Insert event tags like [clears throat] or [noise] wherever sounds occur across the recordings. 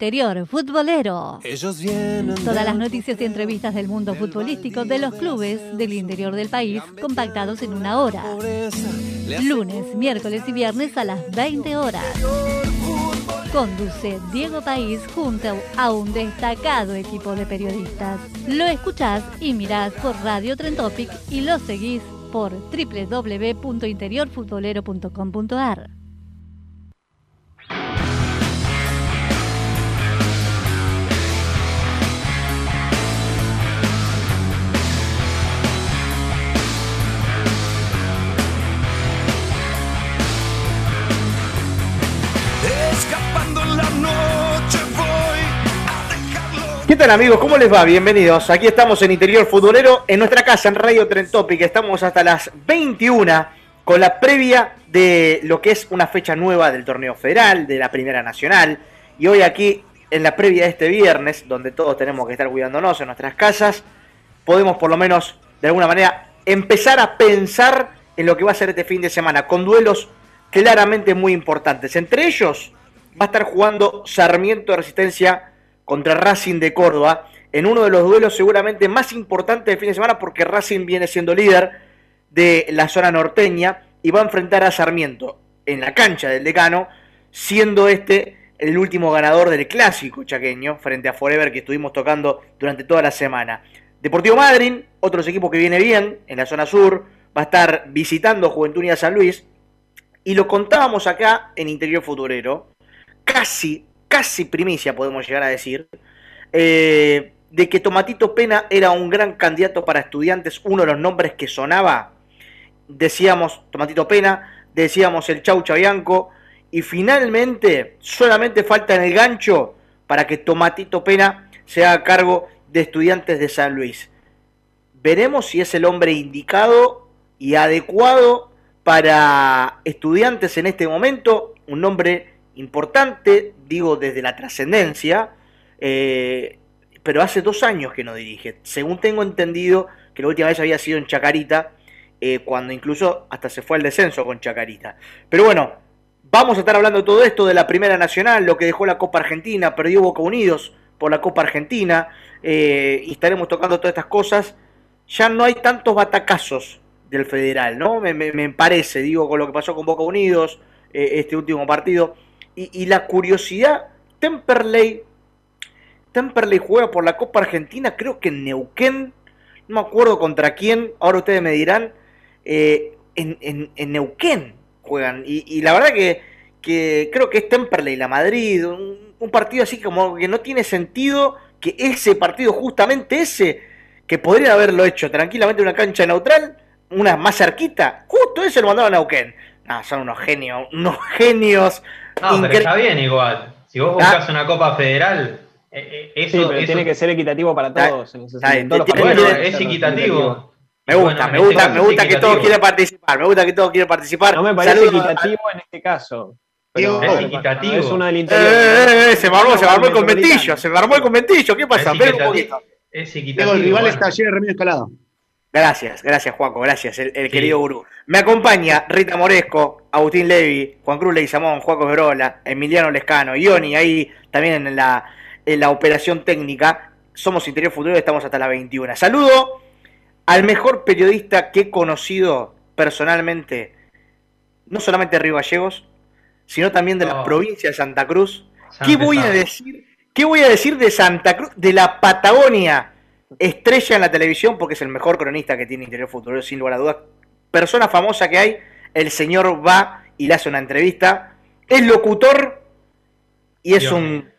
Interior futbolero. Ellos vienen Todas las noticias y entrevistas del mundo futbolístico de los clubes del interior del país compactados en una hora. Lunes, miércoles y viernes a las 20 horas. Conduce Diego País junto a un destacado equipo de periodistas. Lo escuchás y mirás por Radio Trentopic y lo seguís por www.interiorfutbolero.com.ar. ¿Qué tal amigos? ¿Cómo les va? Bienvenidos. Aquí estamos en Interior Futbolero, en nuestra casa, en Radio Tren Topic. Estamos hasta las 21 con la previa de lo que es una fecha nueva del torneo federal, de la Primera Nacional. Y hoy aquí, en la previa de este viernes, donde todos tenemos que estar cuidándonos en nuestras casas, podemos por lo menos, de alguna manera, empezar a pensar en lo que va a ser este fin de semana, con duelos claramente muy importantes. Entre ellos va a estar jugando Sarmiento de Resistencia contra Racing de Córdoba, en uno de los duelos seguramente más importantes del fin de semana, porque Racing viene siendo líder de la zona norteña y va a enfrentar a Sarmiento en la cancha del decano, siendo este el último ganador del clásico chaqueño frente a Forever que estuvimos tocando durante toda la semana. Deportivo Madryn, otros equipos que viene bien en la zona sur, va a estar visitando Juventud Unida San Luis y lo contábamos acá en Interior Futurero, casi, casi primicia podemos llegar a decir, eh, de que Tomatito Pena era un gran candidato para estudiantes, uno de los nombres que sonaba, decíamos Tomatito Pena, decíamos el Chau Chabianco, y finalmente solamente falta en el gancho para que Tomatito Pena sea a cargo de estudiantes de San Luis. Veremos si es el hombre indicado y adecuado para estudiantes en este momento, un nombre importante, digo desde la trascendencia, eh, pero hace dos años que no dirige. Según tengo entendido que la última vez había sido en Chacarita, eh, cuando incluso hasta se fue al descenso con Chacarita. Pero bueno, vamos a estar hablando de todo esto, de la Primera Nacional, lo que dejó la Copa Argentina, perdió Boca Unidos por la Copa Argentina, eh, y estaremos tocando todas estas cosas. Ya no hay tantos batacazos del Federal, ¿no? Me, parece, digo, con lo que pasó con Boca Unidos, este último partido. Y, y la curiosidad, Temperley, Temperley juega por la Copa Argentina, creo que en Neuquén, no me acuerdo contra quién, ahora ustedes me dirán, eh, en, en- en Neuquén juegan. Y, la verdad que, que creo que es Temperley, la Madrid, un, un partido así como que no tiene sentido que ese partido, justamente ese, que podrían haberlo hecho tranquilamente en una cancha neutral, una más cerquita, justo ese lo mandaron a Neuquén. No, son unos genios, unos [laughs] genios. No, pero está bien igual. Si vos Ah. buscas una Copa Federal, eh, eh, eso, Sí, pero eso- tiene que ser equitativo para todos. en ese sentido. todos los bueno, es equitativo. Me gusta, bueno, me este gusta, caso me gusta que todos quieren participar, me gusta que todos quieren participar. No me parece Saludos a- equitativo en este caso. Pero Es equitativo. Es uno del Eh, interior. eh, eh, se me armó, se me armó el conventillo, se me armó el conventillo, ¿qué pasa? Es Esperen un equitativo. poquito. Es equitativo. el rival bueno. está lleno de remedio escalado. Gracias, gracias Juaco, gracias, el, el Sí. querido gurú. Me acompaña Rita Moresco, Agustín Levi, Juan Cruz Leguizamón, Juaco Verola, Emiliano Lescano, Ioni, ahí también en la, en la operación técnica. Somos Interior Futuro y estamos hasta las 21. Saludo al mejor periodista que he conocido personalmente, no solamente de Río Gallegos, sino también de la provincia de Santa Cruz. ¿Qué voy a decir? ¿Qué voy a decir de Santa Cruz, de la Patagonia? Estrella en la televisión porque es el mejor cronista que tiene Interior Futuro, sin lugar a dudas. Persona famosa que hay, el señor va y le hace una entrevista. Es locutor y es Dios un,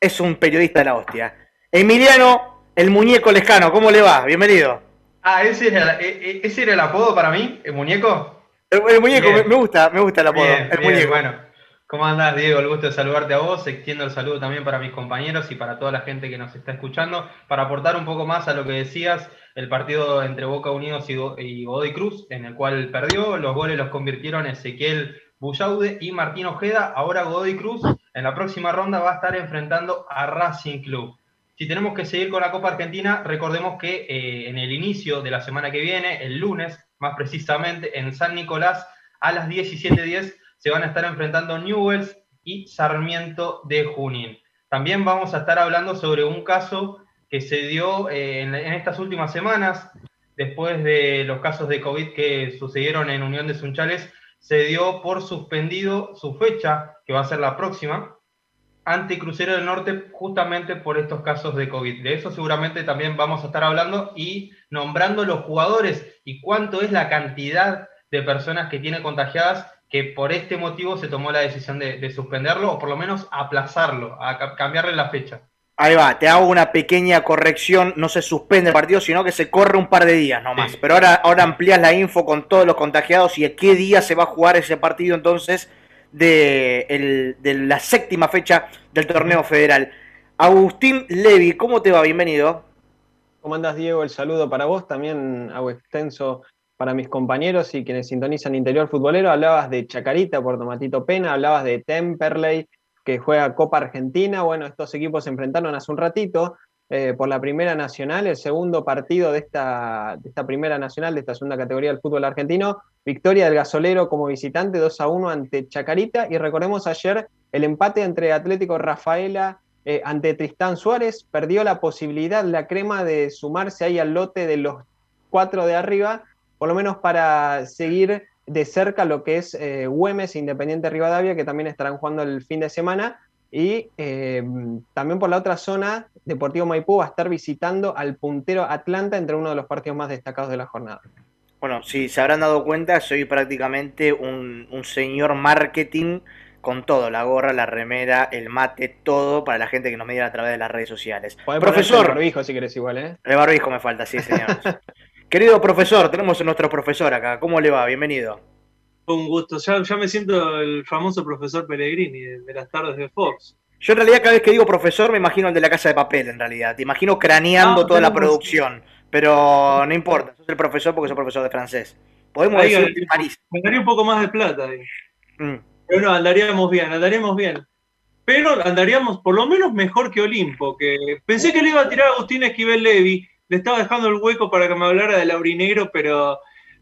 es un periodista de la hostia. Emiliano, el muñeco lescano, ¿cómo le va? Bienvenido. Ah, ¿ese era, e- e- ese era el apodo para mí, el muñeco. El, el muñeco, me, me gusta, me gusta el apodo. Bien, el bien, muñeco. bueno. ¿Cómo andás, Diego? El gusto de saludarte a vos. Extiendo el saludo también para mis compañeros y para toda la gente que nos está escuchando. Para aportar un poco más a lo que decías, el partido entre Boca Unidos y, Go- y Godoy Cruz, en el cual perdió, los goles los convirtieron Ezequiel Bullaude y Martín Ojeda. Ahora Godoy Cruz en la próxima ronda va a estar enfrentando a Racing Club. Si tenemos que seguir con la Copa Argentina, recordemos que eh, en el inicio de la semana que viene, el lunes, más precisamente, en San Nicolás, a las 17.10, se van a estar enfrentando Newells y Sarmiento de Junín. También vamos a estar hablando sobre un caso que se dio eh, en, en estas últimas semanas, después de los casos de COVID que sucedieron en Unión de Sunchales, se dio por suspendido su fecha, que va a ser la próxima, ante Crucero del Norte, justamente por estos casos de COVID. De eso seguramente también vamos a estar hablando y nombrando los jugadores y cuánto es la cantidad de personas que tiene contagiadas que por este motivo se tomó la decisión de, de suspenderlo o por lo menos aplazarlo, a ca- cambiarle la fecha. Ahí va, te hago una pequeña corrección, no se suspende el partido, sino que se corre un par de días nomás. Sí. Pero ahora, ahora amplías la info con todos los contagiados y a qué día se va a jugar ese partido entonces de, el- de la séptima fecha del torneo federal. Agustín Levi, ¿cómo te va? Bienvenido. ¿Cómo andás, Diego? El saludo para vos, también hago extenso para mis compañeros y quienes sintonizan Interior Futbolero. Hablabas de Chacarita por Tomatito Pena, hablabas de Temperley, que juega Copa Argentina. Bueno, estos equipos se enfrentaron hace un ratito eh, por la Primera Nacional, el segundo partido de esta, de esta Primera Nacional, de esta segunda categoría del fútbol argentino. Victoria del Gasolero como visitante 2 a 1 ante Chacarita. Y recordemos ayer el empate entre Atlético Rafaela eh, ante Tristán Suárez, perdió la posibilidad la crema de sumarse ahí al lote de los cuatro de arriba, por lo menos para seguir de cerca lo que es eh, Güemes, Independiente Rivadavia, que también estarán jugando el fin de semana. Y eh, también por la otra zona, Deportivo Maipú va a estar visitando al puntero Atlanta entre uno de los partidos más destacados de la jornada. Bueno, si se habrán dado cuenta, soy prácticamente un, un señor marketing con todo, la gorra, la remera, el mate, todo para la gente que nos media a través de las redes sociales. Podés Profesor, el barbijo si querés igual, ¿eh? el barbijo me falta, sí, señor. [laughs] Querido profesor, tenemos a nuestro profesor acá. ¿Cómo le va? Bienvenido. Un gusto. Ya, ya me siento el famoso profesor Pellegrini de, de las tardes de Fox. Yo en realidad cada vez que digo profesor me imagino el de la casa de papel, en realidad. Te imagino craneando Ah, toda la producción. Pero no importa, sos el profesor porque sos profesor de francés. Podemos Ahí, decir. París. Me daría un poco más de plata ahí. Mm. Pero no, andaríamos bien, andaríamos bien. Pero andaríamos por lo menos mejor que Olimpo, que pensé que le iba a tirar a Agustín Esquivel Levi, le estaba dejando el hueco para que me hablara de Laurinegro, pero,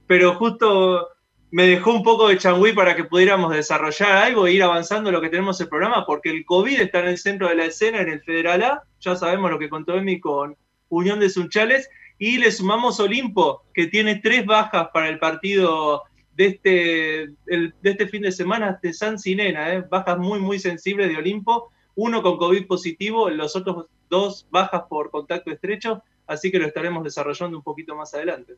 pero justo me dejó un poco de changüí para que pudiéramos desarrollar algo e ir avanzando lo que tenemos el programa, porque el COVID está en el centro de la escena, en el Federal A, ya sabemos lo que contó Emi con Unión de Sunchales, y le sumamos Olimpo, que tiene tres bajas para el partido de este, el- de este fin de semana de San Sinena, ¿eh? bajas muy, muy sensibles de Olimpo, uno con COVID positivo, los otros dos bajas por contacto estrecho, así que lo estaremos desarrollando un poquito más adelante.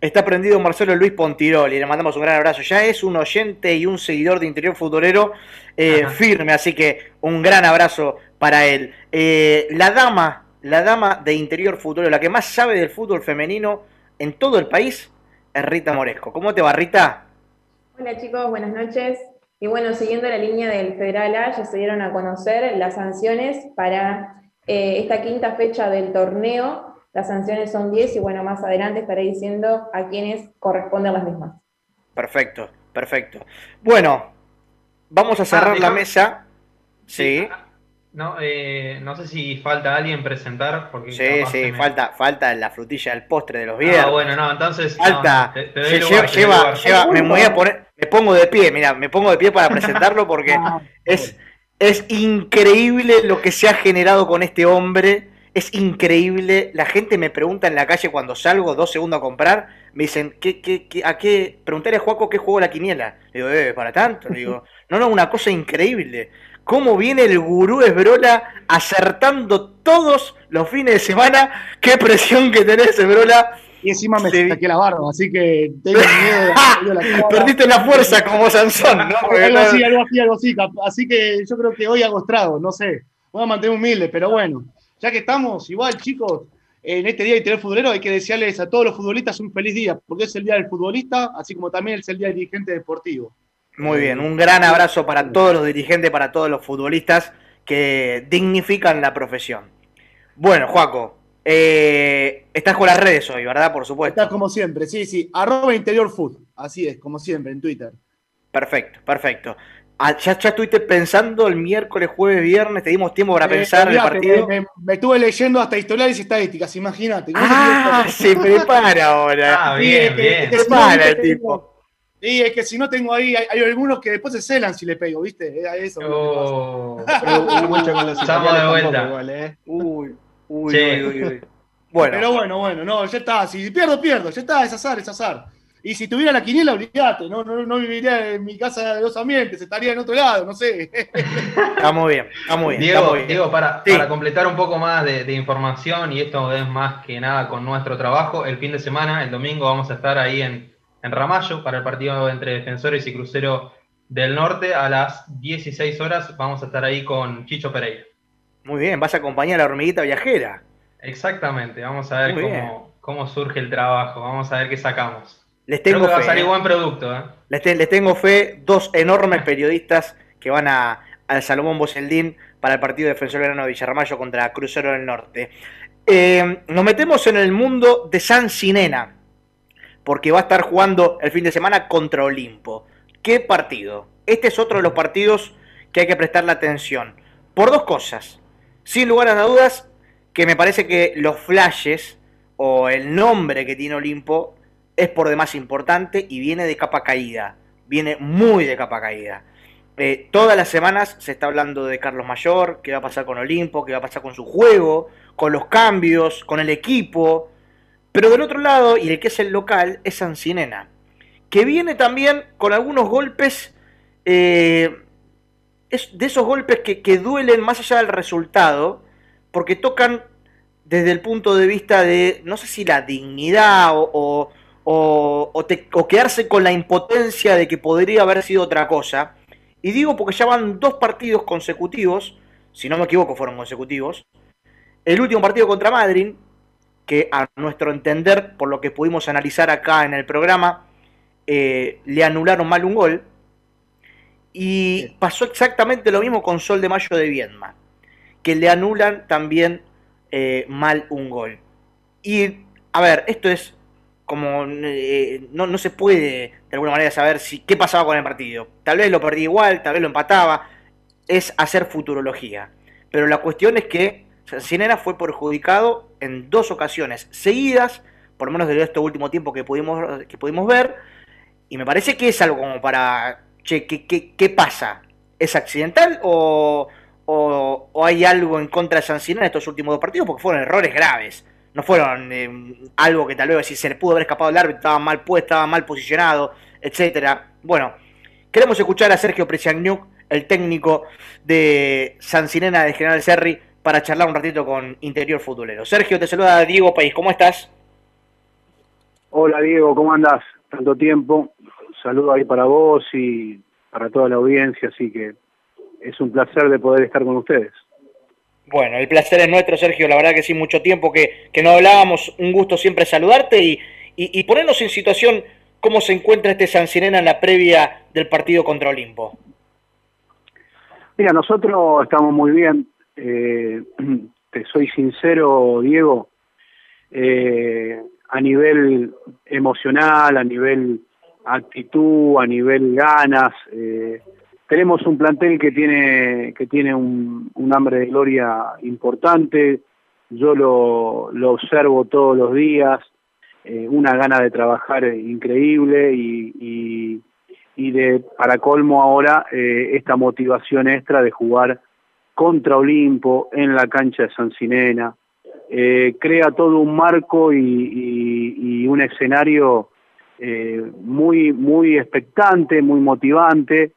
Está prendido Marcelo Luis Pontiroli, le mandamos un gran abrazo. Ya es un oyente y un seguidor de Interior Futbolero eh, firme, así que un gran abrazo para él. Eh, la dama, la dama de Interior Futbolero, la que más sabe del fútbol femenino en todo el país, es Rita Moresco. ¿Cómo te va, Rita? Hola chicos, buenas noches. Y bueno, siguiendo la línea del Federal A, ya se dieron a conocer las sanciones para eh, esta quinta fecha del torneo. Las sanciones son 10 y bueno, más adelante estaré diciendo a quiénes corresponden las mismas. Perfecto, perfecto. Bueno, vamos a cerrar la mesa. Sí, No, eh, no sé si falta alguien presentar. Porque sí, sí, me- falta, falta la frutilla del postre de los viernes. Ah, bueno, no, entonces. no, Falta. te- te doy Se lugar, lleva, te doy lleva- me voy a poner, me pongo de pie, mira, me pongo de pie para presentarlo porque [laughs] es, es increíble lo que se ha generado con este hombre. Es increíble. La gente me pregunta en la calle cuando salgo dos segundos a comprar. Me dicen, ¿qué, qué, qué- a qué? Preguntarle a Juaco qué juego la quiniela. Le digo, eh, para tanto. Le digo, [laughs] no, no, una cosa increíble. Cómo viene el gurú Esbrola acertando todos los fines de semana. Qué presión que tenés, Esbrola. Y encima me Sí. saqué la barba, así que tengo [laughs] miedo de la. Perdiste la fuerza como Sansón, ¿no? [laughs] Algo así, algo así, algo así. Así que yo creo que hoy hago estrago, no sé. Voy a mantener humilde, pero bueno. Ya que estamos, igual, chicos, en este día de Interior Futbolero hay que desearles a todos los futbolistas un feliz día, porque es el día del futbolista, así como también es el día del dirigente deportivo. Muy bien, un gran abrazo para todos los dirigentes, para todos los futbolistas que dignifican la profesión. Bueno, Juaco, eh, estás con las redes hoy, ¿verdad? Por supuesto. Estás como siempre, sí, sí. Arroba Interior Food. Así es, como siempre, en Twitter. Perfecto, perfecto. Ah, ¿Ya, ya estuviste pensando el miércoles, jueves, viernes? ¿Te dimos tiempo para Eh, pensar el olvídate, partido? Me, me- me estuve leyendo hasta historiales y estadísticas, imagínate. Ah, se prepara ahora. Ah, Sí, bien, es que- bien. Se si no, para viste, el tipo. Sí, es que si no tengo ahí, hay, hay algunos que después se celan si le pego, ¿viste? Eso. Oh, [laughs] Pero hubo mucho con los Estamos de vuelta. igual, ¿eh? Uy, uy, Sí. uy, uy, uy. Bueno, Pero bueno, bueno, no, ya está. Si pierdo, pierdo. Ya está, es azar, es azar. Y si tuviera la quiniela, olvídate. No, no, no viviría en mi casa de dos ambientes, estaría en otro lado, no sé. [laughs] está muy bien, está muy bien. está Diego, muy bien. Diego, para, Sí. para completar un poco más de, de información, y esto es más que nada con nuestro trabajo, el fin de semana, el domingo, vamos a estar ahí en, en Ramallo para el partido entre Defensores y Crucero del Norte. A las 16 horas vamos a estar ahí con Chicho Pereira. Muy bien, vas a acompañar a la hormiguita viajera. Exactamente, vamos a ver cómo, cómo surge el trabajo, vamos a ver qué sacamos. Les Creo tengo que va a fe. salir buen producto. Les, te- les tengo fe, dos enormes periodistas que van a, al Salomón Boseldín para el partido defensor grano de Villarramayo contra Crucero del Norte. Eh, nos metemos en el mundo de San Sinena, porque va a estar jugando el fin de semana contra Olimpo. ¿Qué partido? Este es otro de los partidos que hay que prestarle atención. Por dos cosas. Sin lugar a dudas, que me parece que los flashes o el nombre que tiene Olimpo es por demás importante y viene de capa caída. Viene muy de capa caída. Eh, todas las semanas se está hablando de Carlos Mayor, qué va a pasar con Olimpo, qué va a pasar con su juego, con los cambios, con el equipo. Pero del otro lado, y el que es el local, es Sancinena, que viene también con algunos golpes, eh, es de esos golpes que, que duelen más allá del resultado, porque tocan desde el punto de vista de, no sé si la dignidad o, o, o- o te- o quedarse con la impotencia de que podría haber sido otra cosa. Y digo porque ya van dos partidos consecutivos, si no me equivoco fueron consecutivos. El último partido contra Madrid, que a nuestro entender, por lo que pudimos analizar acá en el programa, eh, le anularon mal un gol. Y pasó exactamente lo mismo con Sol de Mayo de Viedma, que le anulan también eh, mal un gol. Y, a ver, esto es como eh, no, no se puede de alguna manera saber si qué pasaba con el partido. Tal vez lo perdí igual, tal vez lo empataba. Es hacer futurología. Pero la cuestión es que Cinera fue perjudicado en dos ocasiones seguidas, por lo menos de este último tiempo que pudimos, que pudimos ver. Y me parece que es algo como para, che, ¿qué, qué, qué pasa? ¿Es accidental o, o, o hay algo en contra de San Cinera en estos últimos dos partidos? Porque fueron errores graves. No fueron eh, algo que tal vez si se le pudo haber escapado el árbitro, estaba mal puesto, estaba mal posicionado, etcétera. Bueno, queremos escuchar a Sergio Presiagnuk, el técnico de San Cinena de General Serri, para charlar un ratito con Interior Futbolero. Sergio, te saluda Diego País, ¿cómo estás? Hola Diego, ¿cómo andás? Tanto tiempo. Saludo ahí para vos y para toda la audiencia, así que es un placer de poder estar con ustedes. Bueno, el placer es nuestro, Sergio. La verdad que sí, mucho tiempo que, que no hablábamos. Un gusto siempre saludarte y, y, y ponernos en situación cómo se encuentra este San Sirena en la previa del partido contra Olimpo. Mira, nosotros estamos muy bien. Eh, [clears throat] te soy sincero, Diego. Eh, a nivel emocional, a nivel actitud, a nivel ganas. Eh, tenemos un plantel que tiene que tiene un, hambre de gloria importante. Yo lo, lo observo todos los días. Eh, una gana de trabajar increíble y, y, de para colmo ahora eh, esta motivación extra de jugar contra Olimpo en la cancha de San Sinena. Eh, crea todo un marco y, y, un escenario muy muy expectante, muy motivante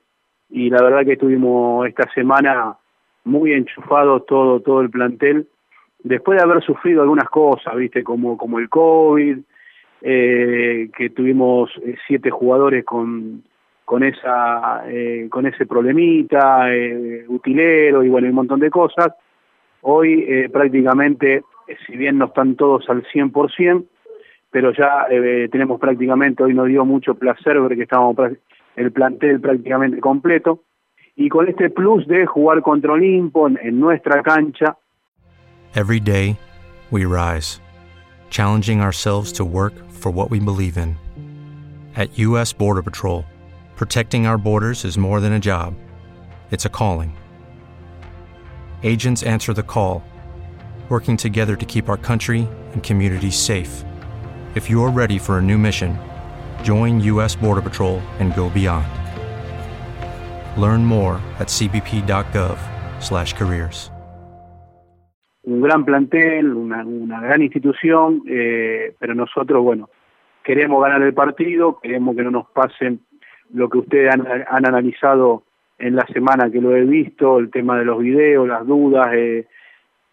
y la verdad que estuvimos esta semana muy enchufados todo todo el plantel después de haber sufrido algunas cosas, viste como como el covid, eh, que tuvimos eh, siete jugadores con con esa eh, con ese problemita, utilero y bueno un montón de cosas. Hoy prácticamente, si bien no están todos al 100%, pero ya tenemos prácticamente, hoy nos dio mucho placer ver que estábamos el plantel prácticamente completo, y con este plus de jugar contra Olimpo en, nuestra cancha. Every day, we rise, challenging ourselves to work for what we believe in. At U.S. Border Patrol, protecting our borders is more than a job, it's a calling. Agents answer the call, working together to keep our country and communities safe. If you're ready for a new mission, join U.S. Border Patrol and go beyond. Learn more at cbp.gov/careers. Un gran plantel, una, gran institución, eh, pero nosotros, bueno, queremos ganar el partido, queremos que no nos pasen lo que ustedes han, analizado en la semana que lo he visto, el tema de los videos, las dudas, eh,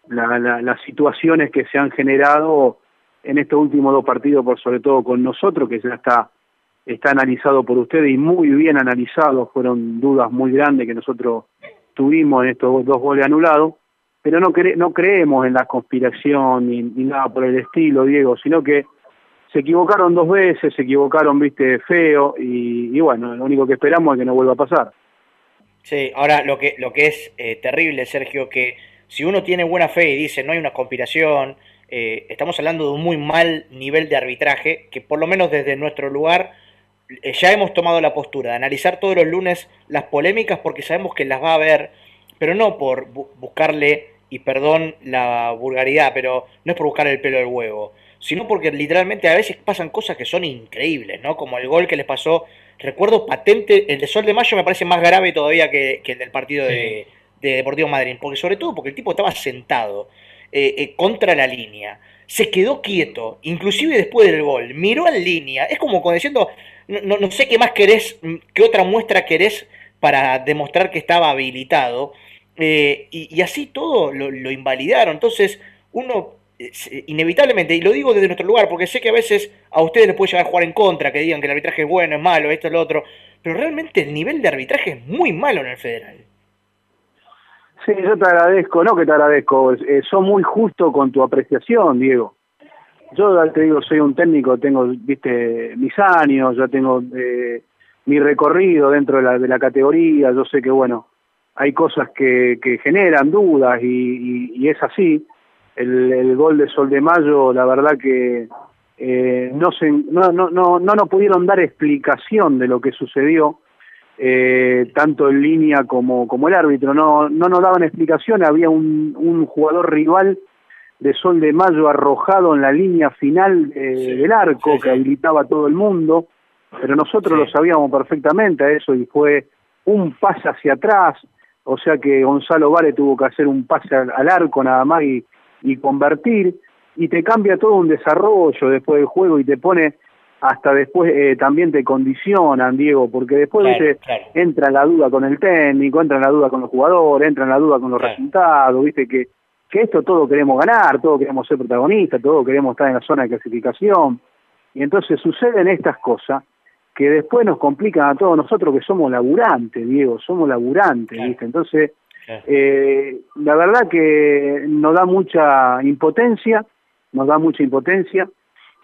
la, la, las situaciones que se han generado en estos últimos dos partidos, por sobre todo con nosotros, que ya está, está analizado por ustedes y muy bien analizado, fueron dudas muy grandes que nosotros tuvimos en estos dos goles anulados, pero no, cre no creemos en la conspiración ni, nada por el estilo, Diego, sino que se equivocaron dos veces, se equivocaron, viste, feo, y, bueno, lo único que esperamos es que no vuelva a pasar. Sí, ahora lo que, lo que es eh, terrible, Sergio, que si uno tiene buena fe y dice no hay una conspiración, eh, estamos hablando de un muy mal nivel de arbitraje, que por lo menos desde nuestro lugar ya hemos tomado la postura de analizar todos los lunes las polémicas porque sabemos que las va a haber, pero no por bu buscarle, y perdón la vulgaridad, pero no es por buscar el pelo del huevo, sino porque literalmente a veces pasan cosas que son increíbles, ¿no? Como el gol que les pasó, recuerdo patente, el de Sol de Mayo me parece más grave todavía que, que el del partido sí. de, de, Deportivo Madrid, porque sobre todo porque el tipo estaba sentado eh, eh, contra la línea, se quedó quieto, inclusive después del gol, miró en línea, es como diciendo, no, no sé qué más querés, qué otra muestra querés para demostrar que estaba habilitado, eh, y, así todo lo, invalidaron, entonces uno inevitablemente, y lo digo desde nuestro lugar, porque sé que a veces a ustedes les puede llegar a jugar en contra, que digan que el arbitraje es bueno, es malo, esto es lo otro, pero realmente el nivel de arbitraje es muy malo en el federal. Sí, yo te agradezco, no que te agradezco, eh, muy justo con tu apreciación, Diego. Yo te digo, soy un técnico, tengo, viste, mis años, ya tengo eh, mi recorrido dentro de la, de la categoría, yo sé que, bueno, hay cosas que, generan dudas y, es así, el, gol de Sol de Mayo, la verdad que eh, no, no, no, no, no nos pudieron dar explicación de lo que sucedió, eh, tanto en línea como, como el árbitro, no, no nos daban explicación, había un jugador rival de Sol de Mayo arrojado en la línea final eh, sí, del arco sí, sí. que habilitaba a todo el mundo, pero nosotros lo sabíamos perfectamente a eso y fue un pase hacia atrás, o sea que Gonzalo Vare tuvo que hacer un pase al, al arco nada más y y convertir, y te cambia todo un desarrollo después del juego y te pone hasta después eh, también te condicionan, Diego, porque después claro, ¿viste? Claro. entra la duda con el técnico, entra la duda con los jugadores, entra la duda con los claro. resultados, viste que, que esto todo queremos ganar, todo queremos ser protagonistas, todo queremos estar en la zona de clasificación, y entonces suceden estas cosas que después nos complican a todos nosotros que somos laburantes, Diego, somos laburantes, ¿viste? Entonces, eh, la verdad que nos da mucha impotencia, nos da mucha impotencia,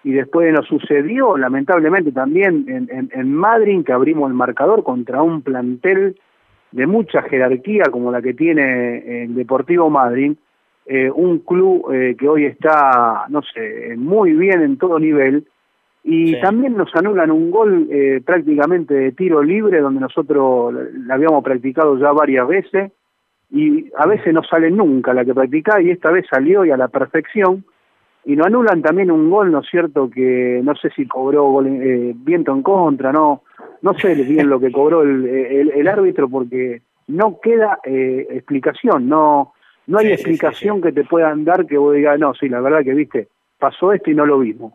y después nos sucedió, lamentablemente, también en, en, en Madrid, que abrimos el marcador contra un plantel de mucha jerarquía como la que tiene el Deportivo Madrid, eh, un club eh, que hoy está, no sé, muy bien en todo nivel, y sí. también nos anulan un gol eh, prácticamente de tiro libre, donde nosotros la habíamos practicado ya varias veces, y a veces no sale nunca la que practicaba y esta vez salió y a la perfección y nos anulan también un gol, ¿no es cierto? Que no sé si cobró gol, eh, viento en contra, no no sé bien lo que cobró el, el, el árbitro porque no queda eh, explicación, no no hay sí, explicación sí, sí, que te puedan dar que vos digas, no, sí, la verdad que viste, pasó esto y no lo vimos.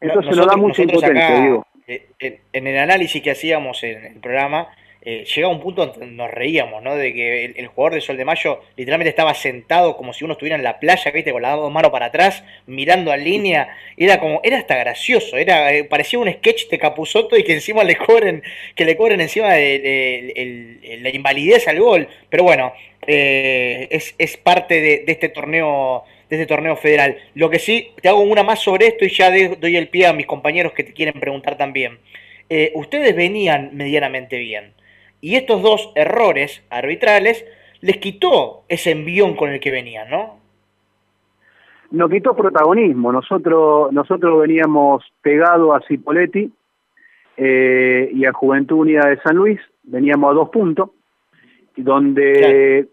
Entonces nos da mucha impotencia, acá, digo. Eh, en el análisis que hacíamos en el programa, eh, llega un punto donde nos reíamos, ¿no? De que el, el, jugador de Sol de Mayo literalmente estaba sentado como si uno estuviera en la playa, ¿viste? Con las dos manos para atrás, mirando a línea. Era como, era hasta gracioso, era, eh, parecía un sketch de Capuzoto y que encima le cobren, que le cobren encima de, de, de la invalidez al gol. Pero bueno, eh, es, es parte de, de este torneo de este torneo federal. Lo que sí, te hago una más sobre esto y ya de, doy el pie a mis compañeros que te quieren preguntar también. eh, ustedes venían medianamente bien. Y estos dos errores arbitrales les quitó ese envión con el que venían, ¿no? Nos quitó protagonismo. Nosotros, nosotros veníamos pegados a Cipoletti eh, y a Juventud Unida de San Luis, veníamos a dos puntos, donde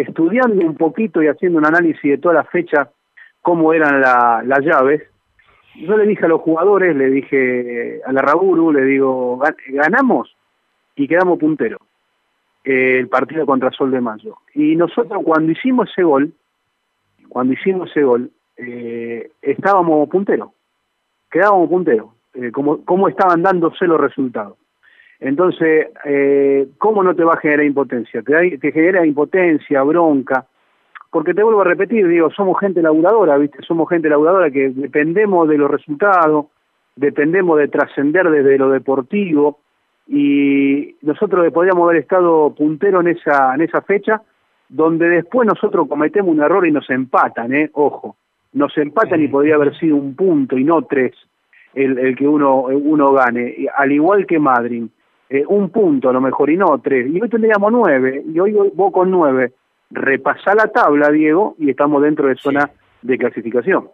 estudiando un poquito y haciendo un análisis de toda la fecha, cómo eran la- las llaves, yo le dije a los jugadores, le dije a la Raburu, le digo, "Gan- ganamos y quedamos punteros eh, el partido contra Sol de Mayo. Y nosotros cuando hicimos ese gol, cuando hicimos ese gol, eh, estábamos punteros, quedábamos punteros, eh, como, como estaban dándose los resultados. Entonces, eh, ¿cómo no te va a generar impotencia? Te, da- te genera impotencia, bronca, porque te vuelvo a repetir, digo, somos gente laburadora, ¿viste? Somos gente laburadora que dependemos de los resultados, dependemos de trascender desde lo deportivo, y nosotros podríamos haber estado puntero en esa, en esa fecha, donde después nosotros cometemos un error y nos empatan, ¿eh? Ojo, nos empatan y podría haber sido un punto y no tres el, el que uno, uno gane, al igual que Madrid, eh, un punto a lo mejor y no tres, y hoy tendríamos nueve, y hoy vos con nueve, repasá la tabla, Diego, y estamos dentro de zona de clasificación.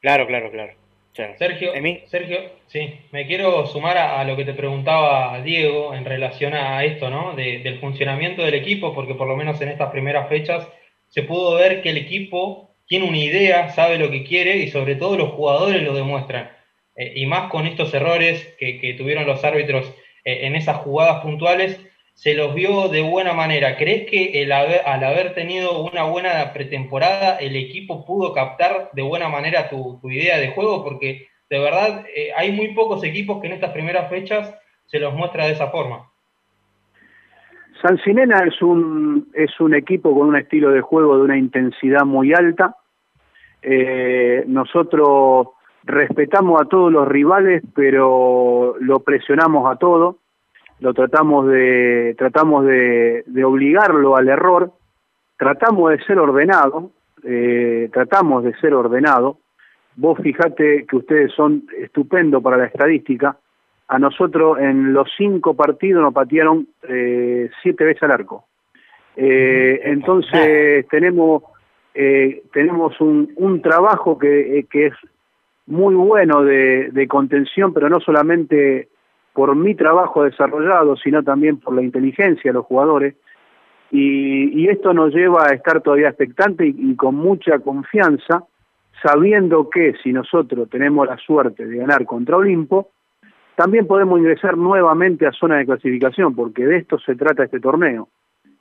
Claro, claro, claro. claro. Sergio, Sergio, sí, me quiero sumar a, a lo que te preguntaba Diego en relación a esto, ¿no? De- del funcionamiento del equipo, porque por lo menos en estas primeras fechas se pudo ver que el equipo tiene una idea, sabe lo que quiere y sobre todo los jugadores lo demuestran. Eh, y más con estos errores que, que tuvieron los árbitros en esas jugadas puntuales, se los vio de buena manera. ¿Crees que al haber tenido una buena pretemporada, el equipo pudo captar de buena manera tu, idea de juego? Porque de verdad eh, hay muy pocos equipos que en estas primeras fechas se los muestra de esa forma. San Sinena es un, es un equipo con un estilo de juego de una intensidad muy alta. Eh, nosotros respetamos a todos los rivales, pero lo presionamos a todo. Lo tratamos de, tratamos de, de obligarlo al error. Tratamos de ser ordenado, eh, tratamos de ser ordenado. Vos fijate que ustedes son estupendos para la estadística. A nosotros en los cinco partidos nos patearon eh, siete veces al arco. Eh, entonces tenemos tenemos un, un trabajo que, que es muy bueno de, contención, pero no solamente por mi trabajo desarrollado, sino también por la inteligencia de los jugadores. Y, esto nos lleva a estar todavía expectante y, y con mucha confianza, sabiendo que si nosotros tenemos la suerte de ganar contra Olimpo, también podemos ingresar nuevamente a zona de clasificación, porque de esto se trata este torneo.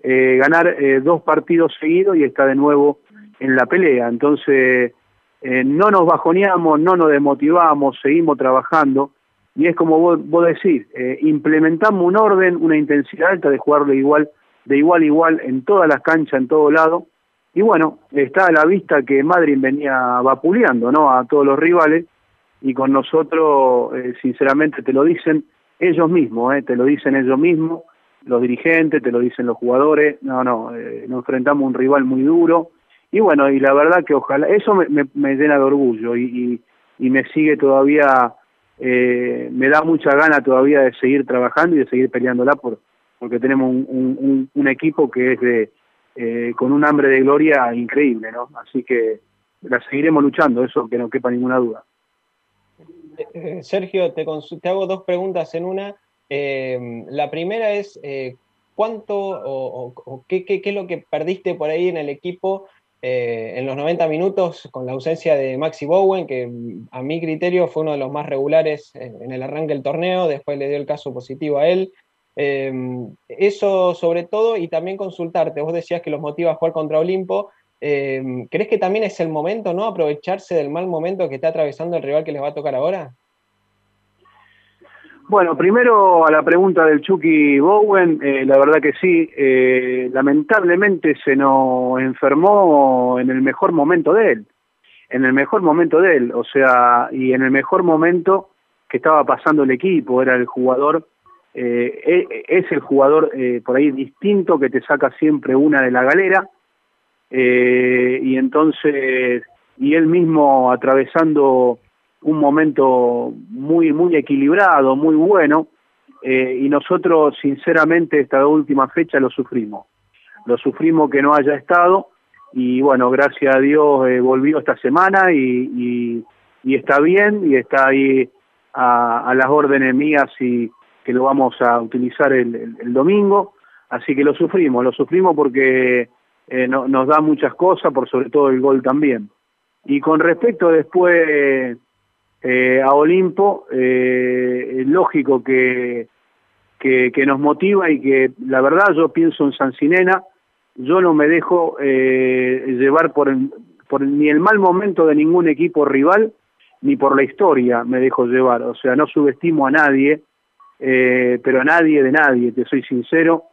Eh, ganar eh, dos partidos seguidos y está de nuevo en la pelea. Entonces, eh, no nos bajoneamos, no nos desmotivamos, seguimos trabajando. Y es como vos, vos decís, eh, implementamos un orden, una intensidad alta de jugar de igual, de igual a igual en todas las canchas, en todo lado. Y bueno, está a la vista que Madrid venía vapuleando ¿no? a todos los rivales y con nosotros, eh, sinceramente, te lo dicen ellos mismos, eh, te lo dicen ellos mismos, los dirigentes, te lo dicen los jugadores, no, no, nos enfrentamos a un rival muy duro, y bueno, y la verdad que ojalá, eso me, me- me llena de orgullo y, y- me sigue todavía, eh, me da mucha gana todavía de seguir trabajando y de seguir peleándola por, porque tenemos un, un- equipo que es de, eh, con un hambre de gloria increíble, ¿no? Así que la seguiremos luchando, eso que no quepa ninguna duda. Eh, Sergio, te, te hago dos preguntas en una. Eh, la primera es, ¿cuánto o- o qué, qué- qué es lo que perdiste por ahí en el equipo eh, en los 90 minutos con la ausencia de Maxi Bowen, que a mi criterio fue uno de los más regulares en, en el arranque del torneo, después le dio el caso positivo a él? Eh, eso sobre todo, y también consultarte, vos decías que los motiva a jugar contra Olimpo. Eh, ¿Crees que también es el momento, no? Aprovecharse del mal momento que está atravesando el rival que les va a tocar ahora. Bueno, primero a la pregunta del Chucky Bowen, eh, la verdad que sí, eh, lamentablemente se nos enfermó en el mejor momento de él, en el mejor momento de él, o sea, y en el mejor momento que estaba pasando el equipo, era el jugador, eh, e- es el jugador eh, por ahí distinto que te saca siempre una de la galera, eh, y entonces, y él mismo atravesando un momento muy, muy equilibrado, muy bueno, eh, y nosotros sinceramente esta última fecha lo sufrimos. Lo sufrimos que no haya estado y bueno, gracias a Dios eh, volvió esta semana y, está bien y está ahí a, las órdenes mías y que lo vamos a utilizar el, domingo. Así que lo sufrimos, lo sufrimos porque eh, no, nos da muchas cosas, por sobre todo el gol también. Y con respecto después eh, a Olimpo, eh, lógico que, que, nos motiva y que la verdad yo pienso en Sancinena, yo no me dejo eh, llevar por, por ni el mal momento de ningún equipo rival, ni por la historia me dejo llevar, o sea, no subestimo a nadie, pero a nadie de nadie, te soy sincero,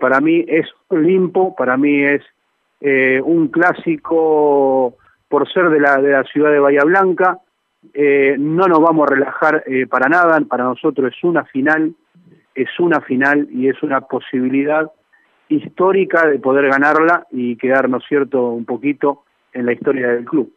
para mí es Olimpo, para mí es un clásico por ser de la, de la ciudad de Bahía Blanca, eh, no nos vamos a relajar eh, para nada, para nosotros es una final, es una final y es una posibilidad histórica de poder ganarla y quedarnos cierto un poquito en la historia del club.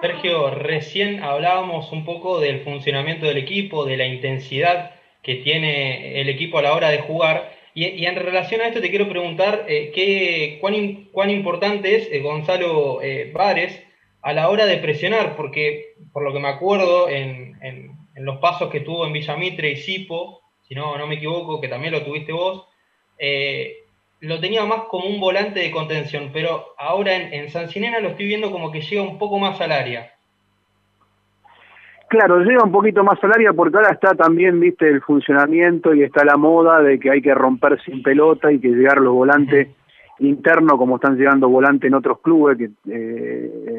Sergio, recién hablábamos un poco del funcionamiento del equipo, de la intensidad que tiene el equipo a la hora de jugar. Y, en relación a esto te quiero preguntar eh, qué, cuán, cuán importante es Gonzalo Vares a la hora de presionar, porque por lo que me acuerdo, en, los pasos que tuvo en Villamitre y Sipo, si no, no me equivoco, que también lo tuviste vos, eh, lo tenía más como un volante de contención, pero ahora en, en San Sinena lo estoy viendo como que llega un poco más al área. Claro, llega un poquito más al área porque ahora está también, viste, el funcionamiento y está la moda de que hay que romper sin pelota y que llegar los volantes internos como están llegando volantes en otros clubes, que eh,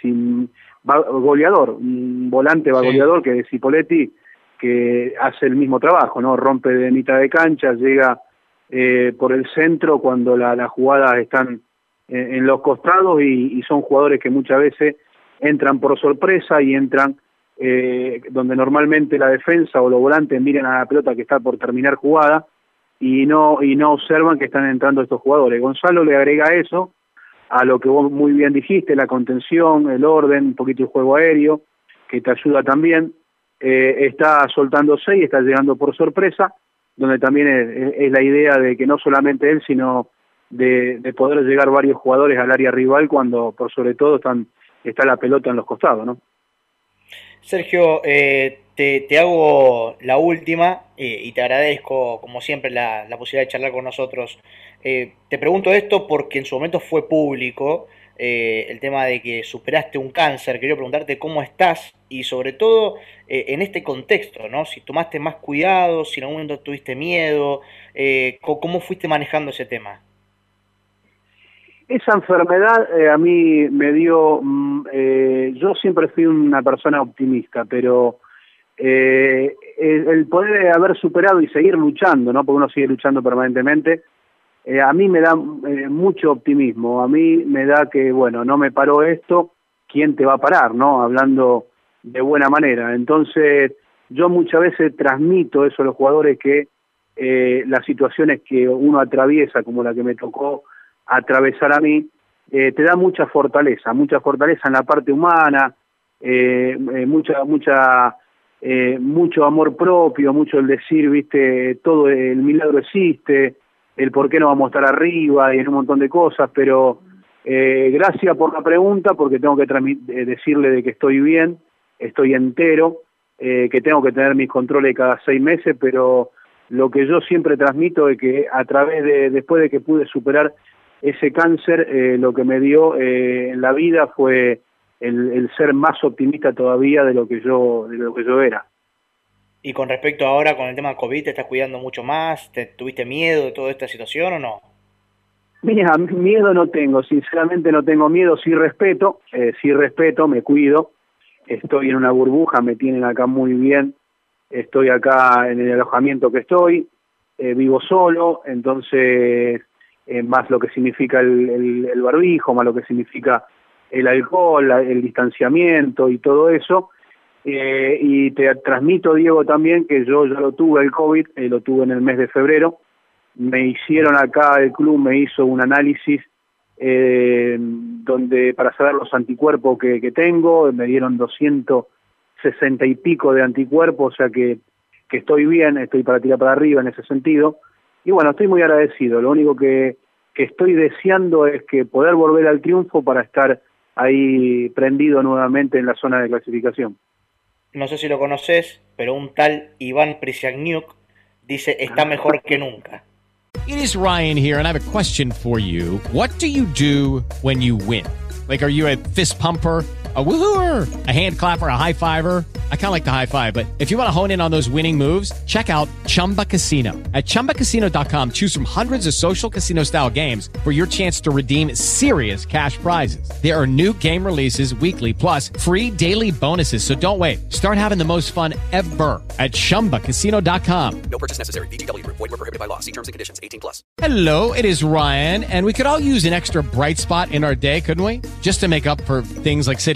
sin goleador, un volante va goleador que es Cipoletti, que hace el mismo trabajo, ¿no? Rompe de mitad de cancha, llega eh, por el centro cuando las jugadas están en, los costados y, son jugadores que muchas veces entran por sorpresa y entran eh, donde normalmente la defensa o los volantes miran a la pelota que está por terminar jugada y no y no observan que están entrando estos jugadores. Gonzalo le agrega eso a lo que vos muy bien dijiste, la contención, el orden, un poquito el juego aéreo, que te ayuda también. Eh, está soltándose y está llegando por sorpresa, donde también es, la idea de que no solamente él, sino de, poder llegar varios jugadores al área rival cuando por sobre todo están, está la pelota en los costados, ¿no? Sergio, eh, te, hago la última eh, y te agradezco, como siempre, la, posibilidad de charlar con nosotros. Eh, te pregunto esto porque en su momento fue público el tema de que superaste un cáncer. Quería preguntarte cómo estás y, sobre todo, en este contexto, ¿no? Si tomaste más cuidado, si en algún momento tuviste miedo, ¿cómo fuiste manejando ese tema? Esa enfermedad eh, a mí me dio, mm, eh, yo siempre fui una persona optimista, pero eh, el, poder haber superado y seguir luchando, ¿no? Porque uno sigue luchando permanentemente, a mí me da mucho optimismo, a mí me da que, bueno, no me paró esto, ¿quién te va a parar, no? Hablando de buena manera. Entonces, yo muchas veces transmito eso a los jugadores que las situaciones que uno atraviesa, como la que me tocó, atravesar a mí, eh, te da mucha fortaleza, mucha fortaleza en la parte humana, eh, eh, mucha, mucha, mucho amor propio, mucho el decir, viste, todo el milagro existe, el por qué no vamos a estar arriba y en un montón de cosas, pero gracias por la pregunta, porque tengo que decirle de que estoy bien, estoy entero, que tengo que tener mis controles cada seis meses, pero lo que yo siempre transmito es que a través de, después de que pude superar ese cáncer eh, lo que me dio eh, en la vida fue el, ser más optimista todavía de lo que yo de lo que yo era. Y con respecto ahora con el tema COVID, ¿te estás cuidando mucho más? ¿Te, ¿Tuviste miedo de toda esta situación o no? Mira, miedo no tengo, sinceramente no tengo miedo, sí respeto, eh, sí respeto, me cuido, estoy en una burbuja, me tienen acá muy bien, estoy acá en el alojamiento que estoy, vivo solo, entonces eh, más lo que significa el, barbijo, más lo que significa el alcohol, el distanciamiento y todo eso. Eh, y te transmito, Diego, también que yo ya lo tuve el COVID, eh, lo tuve en el mes de febrero. Me hicieron acá, el club me hizo un análisis donde para saber los anticuerpos que, que, tengo, me dieron 260 y pico de anticuerpos, o sea que que estoy bien, estoy para tirar para arriba en ese sentido. Y bueno, estoy muy agradecido. Lo único que, que estoy deseando es que poder volver al triunfo para estar ahí prendido nuevamente en la zona de clasificación. No sé si lo conoces, pero un tal Iván Prisjagniuk dice está mejor que nunca. It is Ryan here, and I have a question for you. What do you do when you win? Like, are you a fist pumper? A woohooer, a hand clapper, a high fiver. I kind of like the high five, but if you want to hone in on those winning moves, check out Chumba Casino. At ChumbaCasino.com, choose from hundreds of social casino style games for your chance to redeem serious cash prizes. There are new game releases weekly, plus free daily bonuses. So don't wait. Start having the most fun ever at ChumbaCasino.com. No purchase necessary. VGW. Void were prohibited by law. See terms and conditions. 18 plus. Hello, it is Ryan, and we could all use an extra bright spot in our day, couldn't we? Just to make up for things like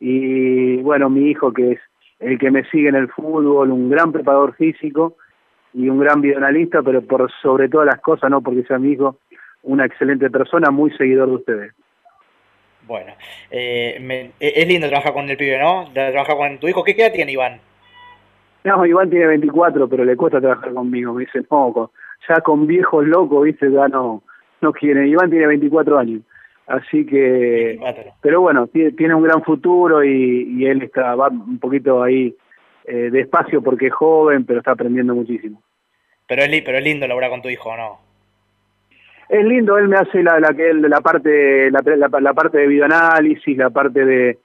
y bueno, mi hijo que es el que me sigue en el fútbol, un gran preparador físico y un gran videoanalista, pero por sobre todas las cosas, no porque sea mi hijo, una excelente persona, muy seguidor de ustedes. Bueno, eh, me- es lindo trabajar con el pibe, ¿no? Trabajar con tu hijo. ¿Qué edad tiene Iván? No, Iván tiene 24, pero le cuesta trabajar conmigo. Me dice, no, con- ya con viejos locos, viste, ya no, no quiere. Iván tiene 24 años. Así que, pero bueno, tiene, un gran futuro y, y él está va un poquito ahí eh, despacio porque es joven, pero está aprendiendo muchísimo. Pero es, pero es lindo laburar con tu hijo, ¿no? Es lindo, él me hace la, la, la parte la, la- la parte de videoanálisis, la parte de,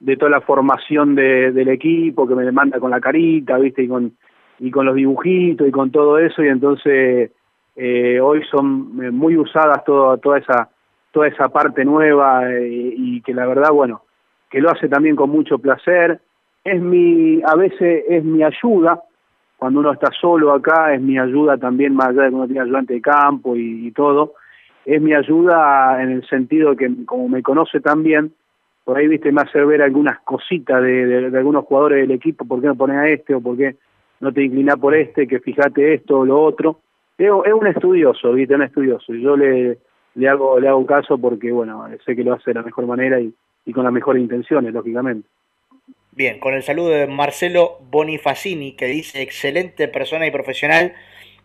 de toda la formación de- del equipo, que me manda con la carita, viste, y con, y con los dibujitos y con todo eso, y entonces eh, hoy son eh, muy usadas todo, toda esa toda esa parte nueva eh, y que la verdad, bueno, que lo hace también con mucho placer. Es mi, a veces es mi ayuda, cuando uno está solo acá, es mi ayuda también, más allá de que uno tiene ayudante de campo y, todo, es mi ayuda en el sentido de que como me conoce también, por ahí, viste, me hace ver algunas cositas de, algunos jugadores del equipo, por qué no pones a este o por qué no te inclinás por este, que fíjate esto o lo otro. Es, es un estudioso, viste, un estudioso. Y yo le, le hago le hago caso porque, bueno, sé que lo hace de la mejor manera y, y con las mejores intenciones, lógicamente. Bien, con el saludo de Marcelo Bonifacini, que dice excelente persona y profesional.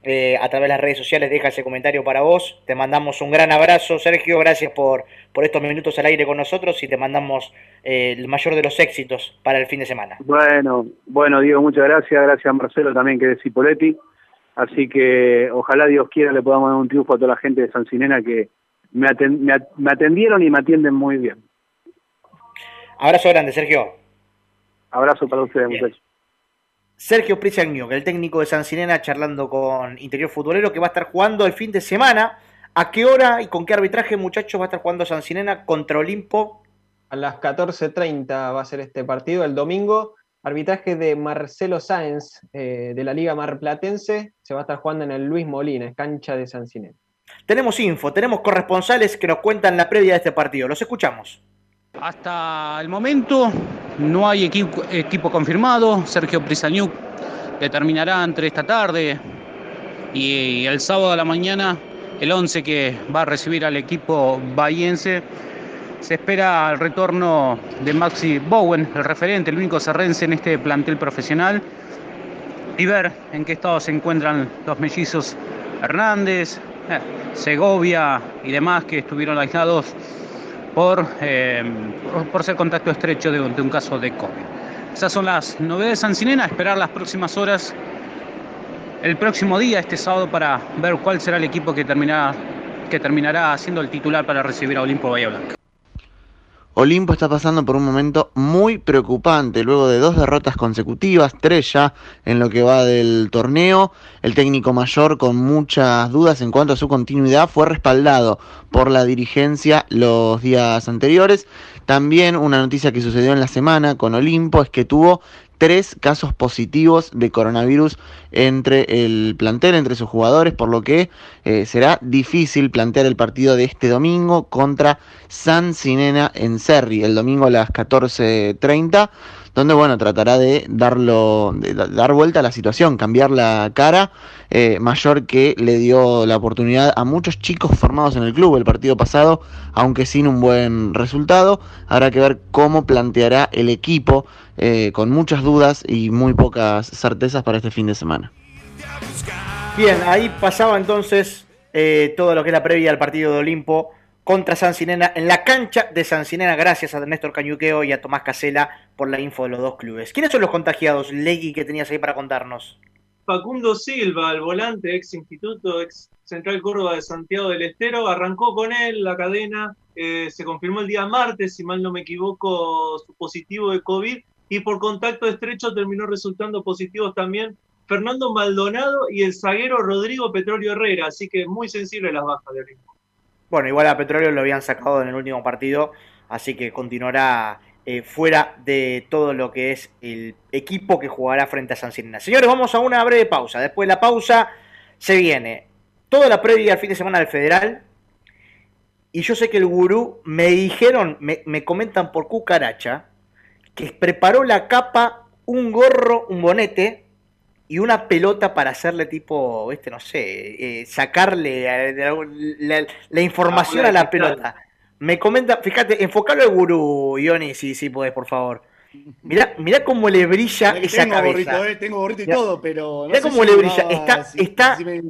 eh, a través de las redes sociales deja ese comentario para vos. Te mandamos un gran abrazo, Sergio. Gracias por, por estos minutos al aire con nosotros y te mandamos eh, el mayor de los éxitos para el fin de semana. Bueno, bueno, Diego, muchas gracias. Gracias a Marcelo también, que es Cipoletti. Así que ojalá Dios quiera le podamos dar un triunfo a toda la gente de San Sinena que me, aten- me at- me atendieron y me atienden muy bien. Abrazo grande, Sergio. Abrazo para ustedes, muchachos. Sergio Prisagniuk, el técnico de San Sinena, charlando con Interior Futbolero, que va a estar jugando el fin de semana. ¿A qué hora y con qué arbitraje, muchachos, va a estar jugando San Sinena contra Olimpo? A las 14.30 va a ser este partido el domingo. Arbitraje de Marcelo Sáenz eh, de la Liga Marplatense. Se va a estar jugando en el Luis Molina, cancha de San Sinena. Tenemos info, tenemos corresponsales que nos cuentan la previa de este partido. Los escuchamos. Hasta el momento no hay equipo, equipo confirmado. Sergio Prisaniuk determinará entre esta tarde y el sábado a la mañana el 11 que va a recibir al equipo bahiense. Se espera el retorno de Maxi Bowen, el referente, el único serrense en este plantel profesional, y ver en qué estado se encuentran los mellizos Hernández, Segovia y demás que estuvieron aislados por, eh, por- ser contacto estrecho de, un- caso de COVID. Esas son las novedades de San Sinena, esperar las próximas horas, el próximo día, este sábado, para ver cuál será el equipo que terminará, que terminará siendo el titular para recibir a Olimpo Bahía Blanca. Olimpo está pasando por un momento muy preocupante. Luego de dos derrotas consecutivas, tres ya en lo que va del torneo, el técnico mayor con muchas dudas en cuanto a su continuidad fue respaldado por la dirigencia los días anteriores. También una noticia que sucedió en la semana con Olimpo es que tuvo tres casos positivos de coronavirus entre el plantel, entre sus jugadores, por lo que eh, será difícil plantear el partido de este domingo contra San Sinena en Serri, el domingo a las 14.30 donde bueno, tratará de darlo, de da- dar vuelta a la situación, cambiar la cara, eh, mayor que le dio la oportunidad a muchos chicos formados en el club el partido pasado, aunque sin un buen resultado. Habrá que ver cómo planteará el equipo, eh, con muchas dudas y muy pocas certezas para este fin de semana. Bien, ahí pasaba entonces eh, todo lo que es la previa al partido de Olimpo contra San Sinena en la cancha de San Sinena. Gracias a Néstor Cañuqueo y a Tomás Casela por la info de los dos clubes. ¿Quiénes son los contagiados, Legui, que tenías ahí para contarnos? Facundo Silva, el volante, ex instituto, ex Central Córdoba de Santiago del Estero, arrancó con él la cadena, eh, se confirmó el día martes, si mal no me equivoco, su positivo de COVID y por contacto estrecho terminó resultando positivos también Fernando Maldonado y el zaguero Rodrigo Petróleo Herrera, así que muy sensible las bajas de Olimpo. Bueno, igual a Petróleo lo habían sacado en el último partido, así que continuará eh, fuera de todo lo que es el equipo que jugará frente a San Sinena. Señores, vamos a una breve pausa. Después de la pausa se viene toda la previa al fin de semana del Federal. Y yo sé que el gurú me dijeron, me comentan por cucaracha, que preparó la capa, un gorro, un bonete y una pelota para hacerle tipo, este no sé, eh, sacarle eh, la, la información Ah, a la pelota. Me comenta, fíjate, enfocalo al gurú, Ioni, si, si podés, por favor. Mirá, mirá cómo le brilla esa tengo cabeza. gorrito, eh, tengo gorrito y Mirá- todo, pero. no mirá sé cómo si le brilla. Está, si- está, si me-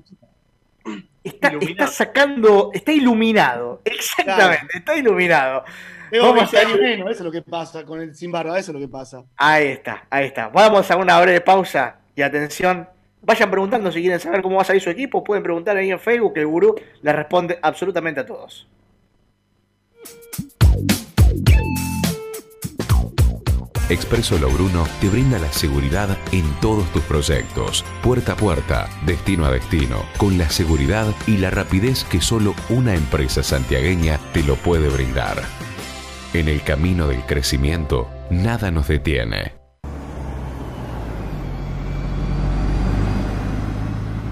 está, está sacando, está iluminado. Exactamente, está iluminado. Tengo Vamos 20 a- años menos, eso es lo que pasa con el sin barba, eso es lo que pasa. Ahí está, ahí está. Vamos a una breve pausa y atención. Vayan preguntando si quieren saber cómo va a salir su equipo. Pueden preguntar ahí en Facebook, que el gurú les responde absolutamente a todos. Expreso Logruno te brinda la seguridad en todos tus proyectos, puerta a puerta, destino a destino, con la seguridad y la rapidez que solo una empresa santiagueña te lo puede brindar. En el camino del crecimiento, nada nos detiene.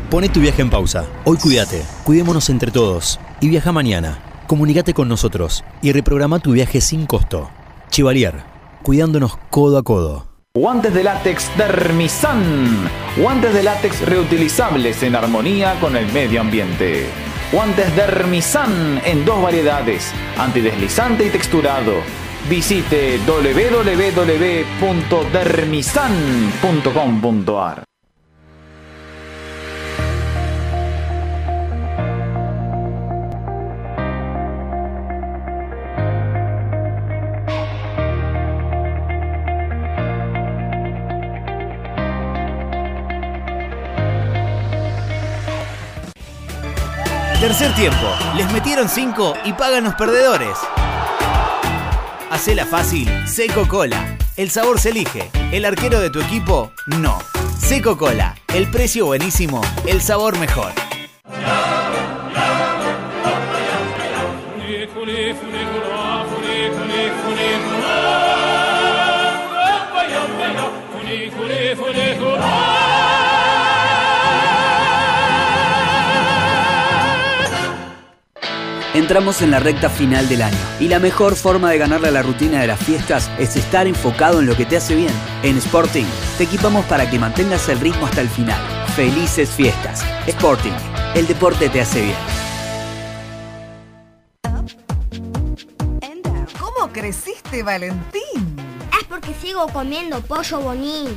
Pone tu viaje en pausa. Hoy cuídate, cuidémonos entre todos y viaja mañana. Comunícate con nosotros y reprograma tu viaje sin costo. Chivalier, cuidándonos codo a codo. Guantes de látex Dermisan. Guantes de látex reutilizables en armonía con el medio ambiente. Guantes Dermisan en dos variedades, antideslizante y texturado. Visite www.dermisan.com.ar. Tercer tiempo. Les metieron 5 y pagan los perdedores. Hacela fácil. Seco Cola. El sabor se elige. El arquero de tu equipo, no. Seco Cola. El precio buenísimo. El sabor mejor. Entramos en la recta final del año y la mejor forma de ganarle a la rutina de las fiestas es estar enfocado en lo que te hace bien. En Sporting te equipamos para que mantengas el ritmo hasta el final. Felices fiestas. Sporting, el deporte te hace bien. ¿Cómo creciste, Valentín? Es porque sigo comiendo pollo bonín.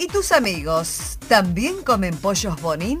¿Y tus amigos también comen pollos bonín?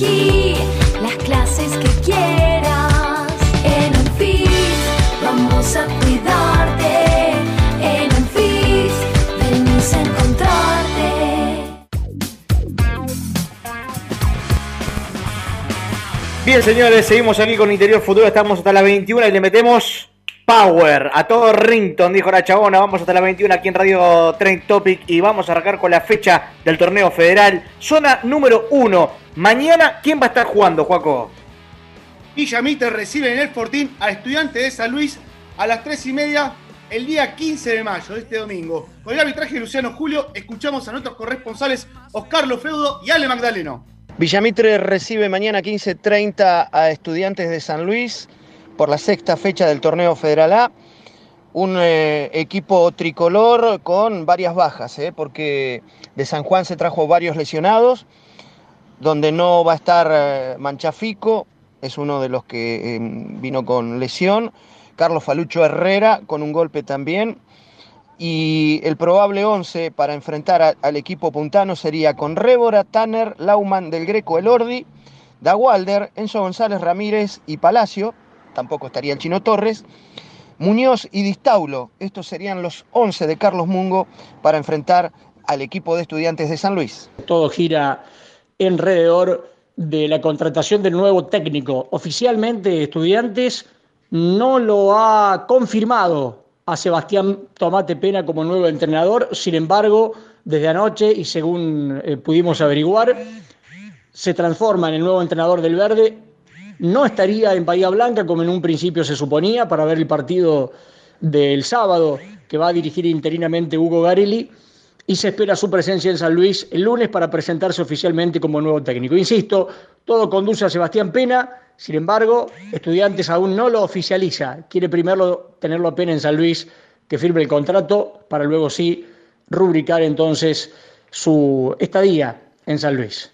las clases que quieras. En un vamos a cuidarte. En un venimos a encontrarte. Bien, señores, seguimos aquí con Interior Futuro. Estamos hasta las 21 y le metemos power a todo Rington, dijo la chabona. Vamos hasta las 21 aquí en Radio Train Topic y vamos a arrancar con la fecha del torneo federal. Zona número 1. Mañana, ¿quién va a estar jugando, Juaco? Villa Mitre recibe en el Fortín a Estudiantes de San Luis a las 3 y media el día 15 de mayo, de este domingo. Con el arbitraje de Luciano Julio, escuchamos a nuestros corresponsales Oscar Lofeudo y Ale Magdaleno. Villamitre recibe mañana 15.30 a Estudiantes de San Luis por la sexta fecha del torneo Federal A. Un eh, equipo tricolor con varias bajas, eh, porque de San Juan se trajo varios lesionados, donde no va a estar eh, Manchafico, es uno de los que eh, vino con lesión. Carlos Falucho Herrera con un golpe también. Y el probable 11 para enfrentar al equipo puntano sería con Rébora, Tanner, Lauman del Greco, Elordi, Dawalder, Enzo González Ramírez y Palacio. Tampoco estaría el Chino Torres. Muñoz y Distaulo. Estos serían los 11 de Carlos Mungo para enfrentar al equipo de estudiantes de San Luis. Todo gira alrededor de la contratación del nuevo técnico. Oficialmente, Estudiantes no lo ha confirmado a Sebastián Tomate Pena como nuevo entrenador. Sin embargo, desde anoche y según eh, pudimos averiguar, se transforma en el nuevo entrenador del Verde. No estaría en Bahía Blanca como en un principio se suponía para ver el partido del sábado que va a dirigir interinamente Hugo Garelli y se espera su presencia en San Luis el lunes para presentarse oficialmente como nuevo técnico. Insisto, todo conduce a Sebastián Pena, sin embargo, Estudiantes aún no lo oficializa, quiere primero tenerlo a Pena en San Luis, que firme el contrato, para luego sí rubricar entonces su estadía en San Luis.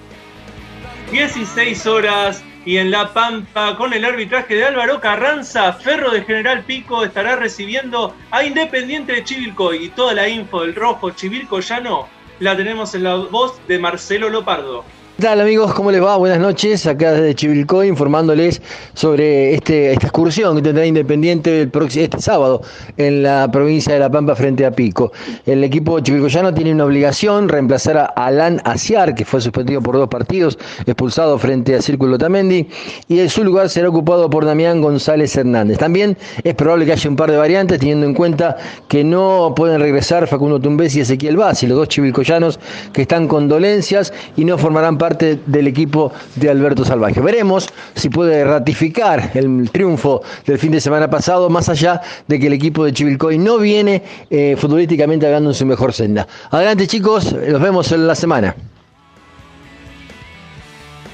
16 horas y en La Pampa, con el arbitraje de Álvaro Carranza, Ferro de General Pico estará recibiendo a Independiente de Chivilcoy y toda la info del rojo chivilcoyano la tenemos en la voz de Marcelo Lopardo. ¿Qué tal amigos? ¿Cómo les va? Buenas noches. Acá desde Chivilcoy informándoles sobre este, esta excursión que tendrá Independiente el próximo, este sábado en la provincia de La Pampa frente a Pico. El equipo chivilcoyano tiene una obligación, reemplazar a Alan Asiar, que fue suspendido por dos partidos, expulsado frente a Círculo Tamendi, y en su lugar será ocupado por Damián González Hernández. También es probable que haya un par de variantes, teniendo en cuenta que no pueden regresar Facundo Tumbes y Ezequiel Bassi, los dos chivilcoyanos que están con dolencias y no formarán parte del equipo de Alberto Salvaje. Veremos si puede ratificar el triunfo del fin de semana pasado, más allá de que el equipo de Chivilcoy no viene eh, futbolísticamente hablando en su mejor senda. Adelante chicos, nos vemos en la semana.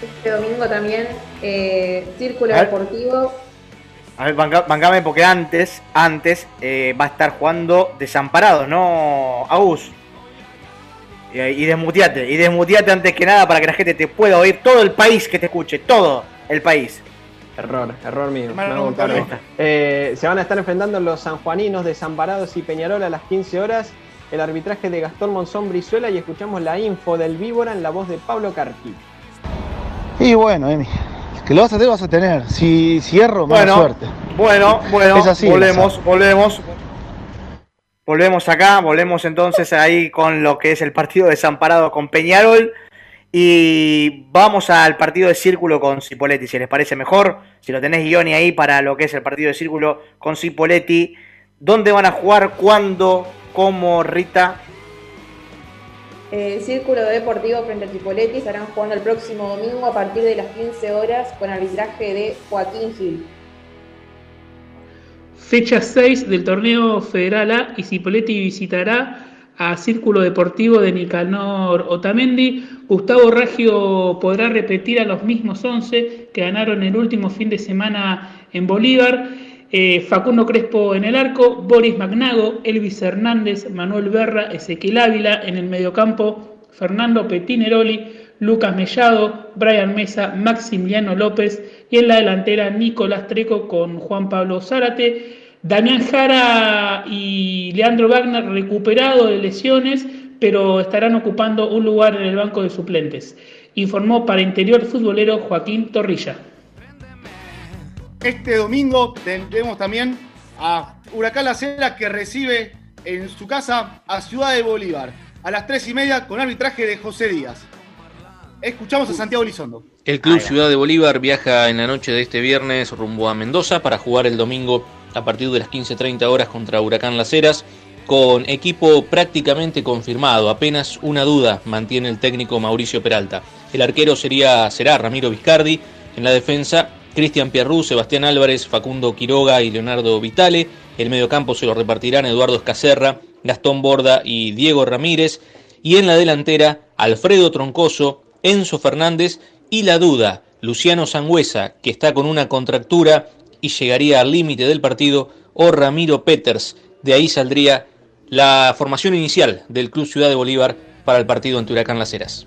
Este domingo también, eh, Círculo A ver. Deportivo. A ver, banca- bancame porque antes, antes eh, va a estar jugando desamparado, ¿no, Agus? Y, desmuteate, y desmuteate antes que nada para que la gente te pueda oír, todo el país que te escuche, todo el país. Error, error mío. No, no, no. Eh, se van a estar enfrentando los sanjuaninos Desamparados y Peñarol a las 15 horas. El arbitraje de Gastón Monzón Brizuela y escuchamos la info del Víbora en la voz de Pablo Carqui. Y bueno, Emi, que lo vas a tener, vas a tener. Si cierro, mala Bueno, suerte. Bueno, bueno, Es así, volvemos, volvemos. Volvemos acá, volvemos entonces ahí con lo que es el partido de desamparado con Peñarol. Y vamos al partido de círculo con Cipoletti, si les parece mejor. Si lo tenés guion ahí para lo que es el partido de círculo con Cipoletti. ¿Dónde van a jugar? ¿Cuándo? ¿Cómo? Rita. Eh, Círculo Deportivo frente a Tripoletti estarán jugando el próximo domingo a partir de las 15 horas con arbitraje de Joaquín Gil. Fecha 6 del torneo Federal A y Cipoletti visitará a Círculo Deportivo de Nicanor Otamendi. Gustavo Raggio podrá repetir a los mismos 11 que ganaron el último fin de semana en Bolívar. Eh, Facundo Crespo en el arco, Boris Magnago, Elvis Hernández, Manuel Berra, Ezequiel Ávila en el mediocampo, Fernando Petineroli, Lucas Mellado, Brian Mesa, Maximiliano López y en la delantera Nicolás Treco con Juan Pablo Zárate. Damián Jara y Leandro Wagner recuperado de lesiones, pero estarán ocupando un lugar en el banco de suplentes. Informó para Interior Futbolero Joaquín Torrilla. Este domingo tendremos también a Huracán La Cera que recibe en su casa a Ciudad de Bolívar a las tres y media con arbitraje de José Díaz. Escuchamos a Santiago Lizondo. El Club Ciudad de Bolívar viaja en la noche de este viernes rumbo a Mendoza para jugar el domingo a partir de las 15.30 horas contra Huracán Las Heras con equipo prácticamente confirmado. Apenas una duda mantiene el técnico Mauricio Peralta. El arquero sería, será Ramiro Viscardi. En la defensa, Cristian Pierrú, Sebastián Álvarez, Facundo Quiroga y Leonardo Vitale. El mediocampo se lo repartirán Eduardo Escacerra, Gastón Borda y Diego Ramírez. Y en la delantera, Alfredo Troncoso, Enzo Fernández y la duda, Luciano Sangüesa, que está con una contractura y llegaría al límite del partido, o Ramiro Peters. De ahí saldría la formación inicial del Club Ciudad de Bolívar para el partido ante Huracán Las Heras.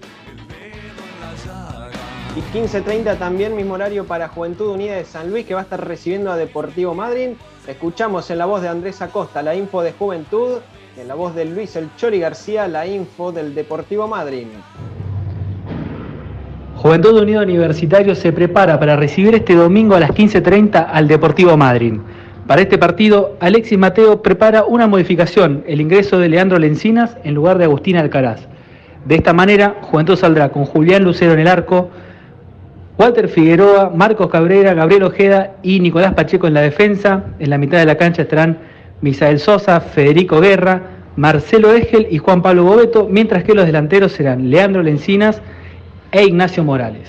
Y 15.30 también mismo horario para Juventud Unida de San Luis que va a estar recibiendo a Deportivo Madrid. Escuchamos en la voz de Andrés Acosta la info de Juventud, en la voz de Luis El Chori García la info del Deportivo Madrid. Juventud Unido Universitario se prepara para recibir este domingo a las 15.30 al Deportivo Madrid. Para este partido, Alexis Mateo prepara una modificación, el ingreso de Leandro Lencinas en lugar de Agustín Alcaraz. De esta manera, Juventud saldrá con Julián Lucero en el arco, Walter Figueroa, Marcos Cabrera, Gabriel Ojeda y Nicolás Pacheco en la defensa. En la mitad de la cancha estarán Misael Sosa, Federico Guerra, Marcelo Egel y Juan Pablo Boveto, mientras que los delanteros serán Leandro Lencinas e Ignacio Morales.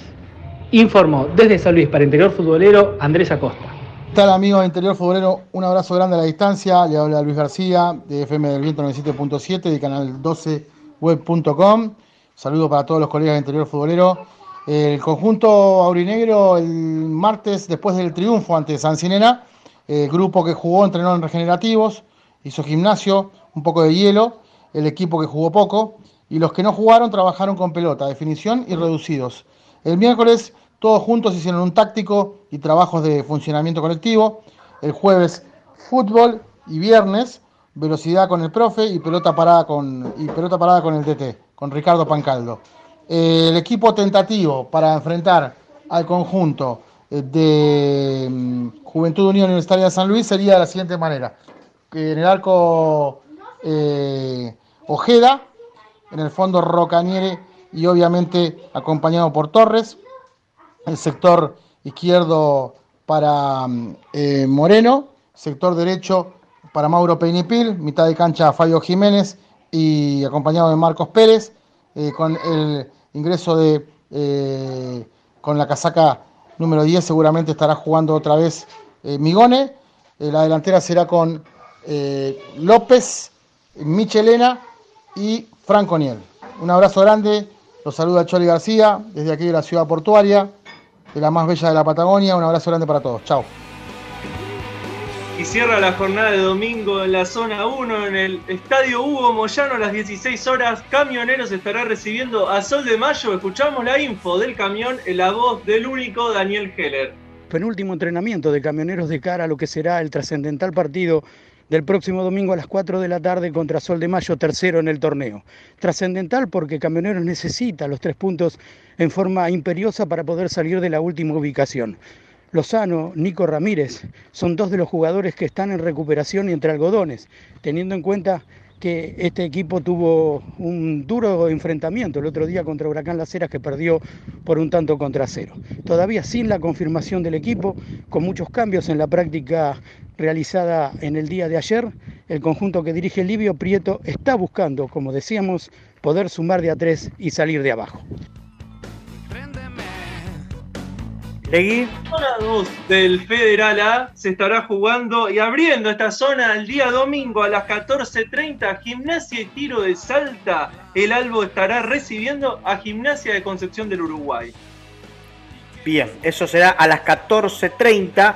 Informó desde San Luis para Interior Futbolero Andrés Acosta. ¿Qué tal amigos de Interior Futbolero? Un abrazo grande a la distancia. Le habla Luis García de FM del Viento 97.7 de canal 12web.com. Saludo para todos los colegas de Interior Futbolero. El conjunto aurinegro el martes, después del triunfo ante San Sinena, el grupo que jugó entrenó en regenerativos, hizo gimnasio, un poco de hielo, el equipo que jugó poco, y los que no jugaron trabajaron con pelota, definición y reducidos. El miércoles todos juntos hicieron un táctico y trabajos de funcionamiento colectivo. El jueves fútbol y viernes velocidad con el profe y pelota parada con, y pelota parada con el DT, con Ricardo Pancaldo. El equipo tentativo para enfrentar al conjunto de mm, Juventud Unión Universitaria de San Luis sería de la siguiente manera. En el arco eh, Ojeda, en el fondo Rocaniere y obviamente acompañado por Torres. El sector izquierdo para mm, eh, Moreno, sector derecho para Mauro Peinipil, mitad de cancha Fabio Jiménez y acompañado de Marcos Pérez, eh, con el ingreso de, eh, con la casaca número 10 seguramente estará jugando otra vez Migone, la delantera será con López, Michelena y Franco Niel. Un abrazo grande, los saluda Choli García desde aquí de la ciudad portuaria, de la más bella de la Patagonia, un abrazo grande para todos, chao. Y cierra la jornada de domingo en la zona 1 en el Estadio Hugo Moyano a las 16 horas. Camioneros estará recibiendo a Sol de Mayo. Escuchamos la info del camión en la voz del único Daniel Heller. Penúltimo entrenamiento de camioneros de cara a lo que será el trascendental partido del próximo domingo a las 4 de la tarde contra Sol de Mayo, tercero en el torneo. Trascendental porque Camioneros necesita los tres puntos en forma imperiosa para poder salir de la última ubicación. Lozano, Nico Ramírez, son dos de los jugadores que están en recuperación y entre algodones, teniendo en cuenta que este equipo tuvo un duro enfrentamiento el otro día contra Huracán Las Heras que perdió por un tanto contra cero. Todavía sin la confirmación del equipo, con muchos cambios en la práctica realizada en el día de ayer, el conjunto que dirige Livio Prieto está buscando, como decíamos, poder sumar de a tres y salir de abajo. Legui. Zona 2 del Federal A se estará jugando y abriendo esta zona el día domingo a las 14.30. Gimnasia y Tiro de Salta. El Albo estará recibiendo a Gimnasia de Concepción del Uruguay. Bien, eso será a las 14.30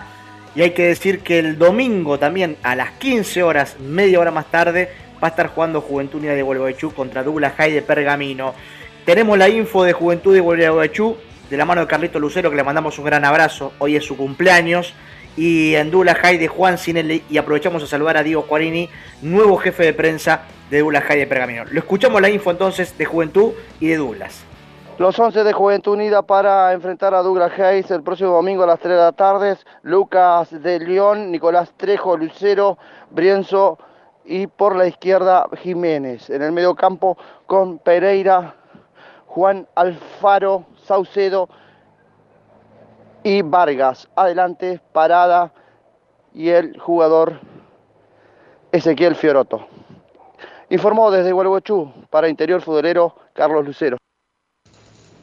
y hay que decir que el domingo también a las 15 horas, media hora más tarde, va a estar jugando Juventud Unida de Gualeguaychú contra Douglas High de Pergamino. Tenemos la info de Juventud de Gualeguaychú de la mano de Carlito Lucero, que le mandamos un gran abrazo. Hoy es su cumpleaños. Y en Douglas High de Juan Cinelli. Y aprovechamos a saludar a Diego Cuarini, nuevo jefe de prensa de Douglas High de Pergamino. Lo escuchamos la info entonces de Juventud y de Douglas. Los 11 de Juventud Unida para enfrentar a Douglas Hayes el próximo domingo a las 3 de la tarde. Lucas de León, Nicolás Trejo, Lucero, Brienzo y por la izquierda Jiménez. En el medio campo con Pereira, Juan Alfaro, Saucedo y Vargas. Adelante, Parada y el jugador Ezequiel Fioroto. Informó desde Gualeguaychú para Interior Futbolero Carlos Lucero.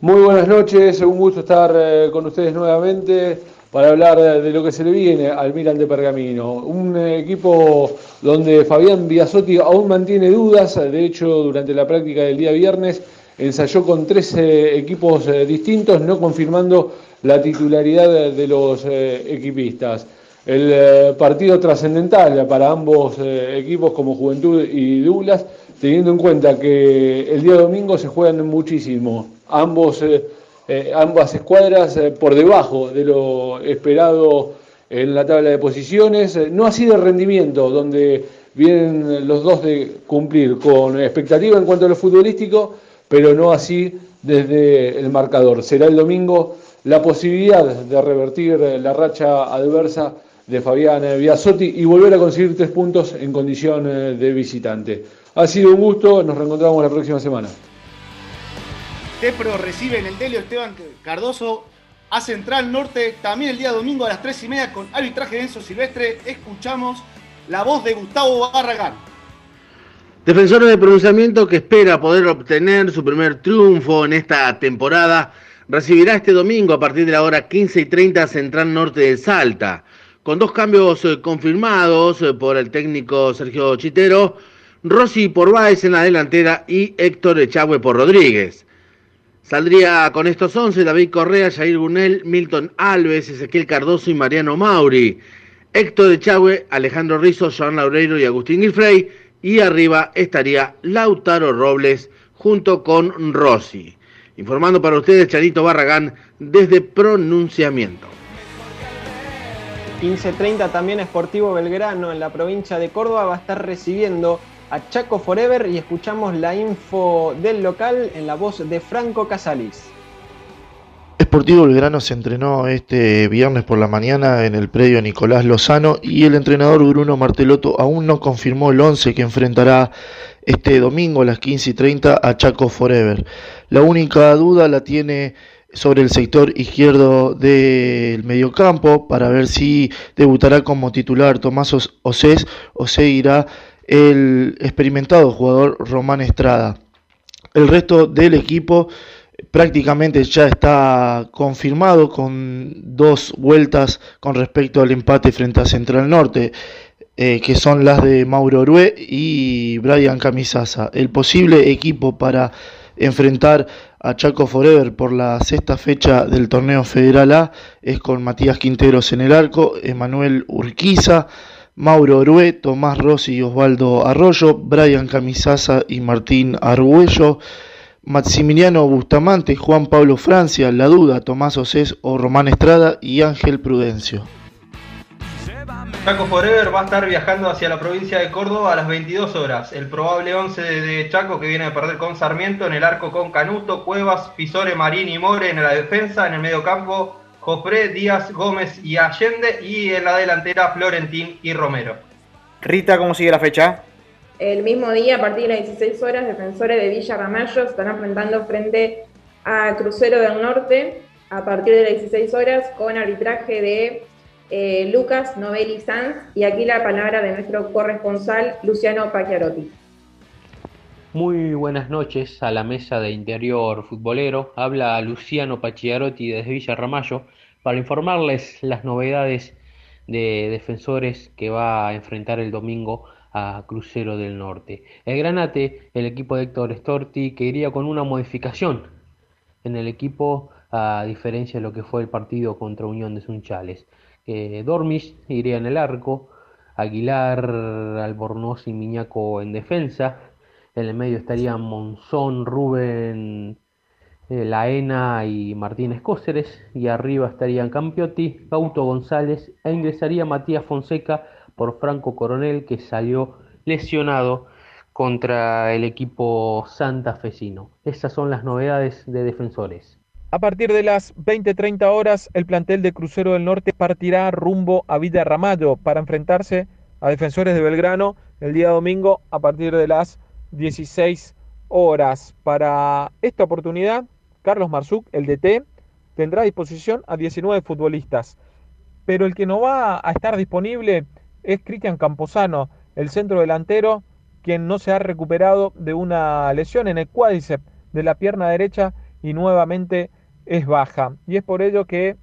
Muy buenas noches, un gusto estar eh, con ustedes nuevamente para hablar de lo que se le viene al Milan de Pergamino. Un eh, equipo donde Fabián Biasotti aún mantiene dudas, de hecho durante la práctica del día viernes ensayó con tres eh, equipos distintos, no confirmando la titularidad de los equipistas. El partido trascendental para ambos equipos como Juventud y Douglas, teniendo en cuenta que el día domingo se juegan muchísimo ambos, eh, eh, ambas escuadras eh, por debajo de lo esperado en la tabla de posiciones, no así de rendimiento, donde vienen los dos de cumplir con expectativa en cuanto a lo futbolístico, pero no así desde el marcador. Será el domingo la posibilidad de revertir la racha adversa de Fabián Biasotti y volver a conseguir tres puntos en condición de visitante. Ha sido un gusto, nos reencontramos la próxima semana. Tepro recibe en el Delio Esteban Cardoso a Central Norte, también el día domingo a las 3 y media con arbitraje de Enzo Silvestre. Escuchamos la voz de Gustavo Barragán. Defensor de pronunciamiento que espera poder obtener su primer triunfo en esta temporada, recibirá este domingo a partir de la hora 15 y 30 Central Norte de Salta. Con dos cambios eh, confirmados eh, por el técnico Sergio Chitero, Rossi por Báez en la delantera y Héctor Echagüe por Rodríguez. Saldría con estos 11 David Correa, Jair Gunel, Milton Alves, Ezequiel Cardoso y Mariano Mauri. Héctor Echagüe, Alejandro Rizzo, Joan Laureiro y Agustín Gilfrey. Y arriba estaría Lautaro Robles junto con Rossi. Informando para ustedes Charito Barragán desde Pronunciamiento. 15.30 también Esportivo Belgrano en la provincia de Córdoba va a estar recibiendo a Chaco Forever y escuchamos la info del local en la voz de Franco Casalis. Esportivo Belgrano se entrenó este viernes por la mañana en el predio Nicolás Lozano y el entrenador Bruno Martelotto aún no confirmó el 11 que enfrentará este domingo a las 15 y 30 a Chaco Forever. La única duda la tiene sobre el sector izquierdo del mediocampo para ver si debutará como titular Tomás Océs o seguirá el experimentado jugador Román Estrada. El resto del equipo prácticamente ya está confirmado con dos vueltas con respecto al empate frente a Central Norte, eh, que son las de Mauro Orue y Brian Camisasa. El posible equipo para enfrentar a Chaco Forever por la sexta fecha del torneo Federal A es con Matías Quinteros en el arco, Emanuel Urquiza, Mauro Orue, Tomás Rossi y Osvaldo Arroyo, Brian Camisasa y Martín Argüello, Maximiliano Bustamante, Juan Pablo Francia, La Duda, Tomás Océs o Román Estrada y Ángel Prudencio. Chaco Forever va a estar viajando hacia la provincia de Córdoba a las 22 horas. El probable 11 de Chaco que viene a perder con Sarmiento en el arco con Canuto, Cuevas, Pisore, Marín y More en la defensa, en el medio campo Jopré, Díaz, Gómez y Allende y en la delantera Florentín y Romero. Rita, ¿cómo sigue la fecha? El mismo día, a partir de las 16 horas, defensores de Villa Ramallo están enfrentando frente a Crucero del Norte a partir de las 16 horas con arbitraje de eh, Lucas Novelli Sanz y aquí la palabra de nuestro corresponsal Luciano Pacchiarotti. Muy buenas noches a la mesa de interior futbolero. Habla Luciano Pachiarotti desde Villa Ramallo para informarles las novedades de defensores que va a enfrentar el domingo a Crucero del Norte. El Granate, el equipo de Héctor Storti, que iría con una modificación en el equipo a diferencia de lo que fue el partido contra Unión de Sunchales. Dormis iría en el arco, Aguilar, Albornoz y Miñaco en defensa, en el medio estarían Monzón, Rubén, eh, Laena y Martínez Cóceres, y arriba estarían Campiotti, Gauto González, e ingresaría Matías Fonseca por Franco Coronel, que salió lesionado contra el equipo santafesino. Esas son las novedades de defensores. A partir de las 20-30 horas, el plantel de Crucero del Norte partirá rumbo a Villa Ramallo para enfrentarse a defensores de Belgrano el día domingo a partir de las 16 horas. Para esta oportunidad, Carlos Marzuk, el DT, tendrá a disposición a 19 futbolistas. Pero el que no va a estar disponible es Cristian Camposano, el centro delantero, quien no se ha recuperado de una lesión en el cuádriceps de la pierna derecha y nuevamente es baja. Y es por ello que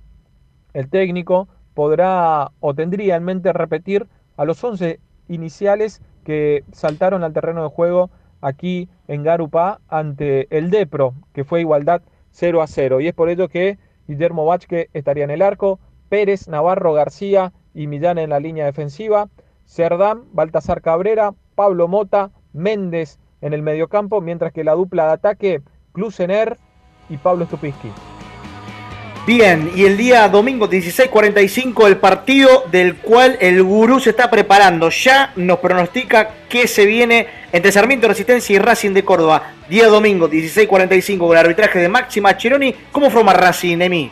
el técnico podrá o tendría en mente repetir a los 11 iniciales que saltaron al terreno de juego aquí en Garupá ante el Depro, que fue igualdad 0 a 0. Y es por ello que Guillermo Bachke estaría en el arco, Pérez, Navarro, García y Millán en la línea defensiva, Cerdán, Baltasar Cabrera, Pablo Mota, Méndez en el mediocampo, mientras que la dupla de ataque, Klusener y Pablo Stupinski. Bien, y el día domingo 16:45 el partido del cual el gurú se está preparando. Ya nos pronostica que se viene entre Sarmiento Resistencia y Racing de Córdoba. Día domingo 16:45 con el arbitraje de Máxima Cheroni. ¿Cómo forma Racing, Emi?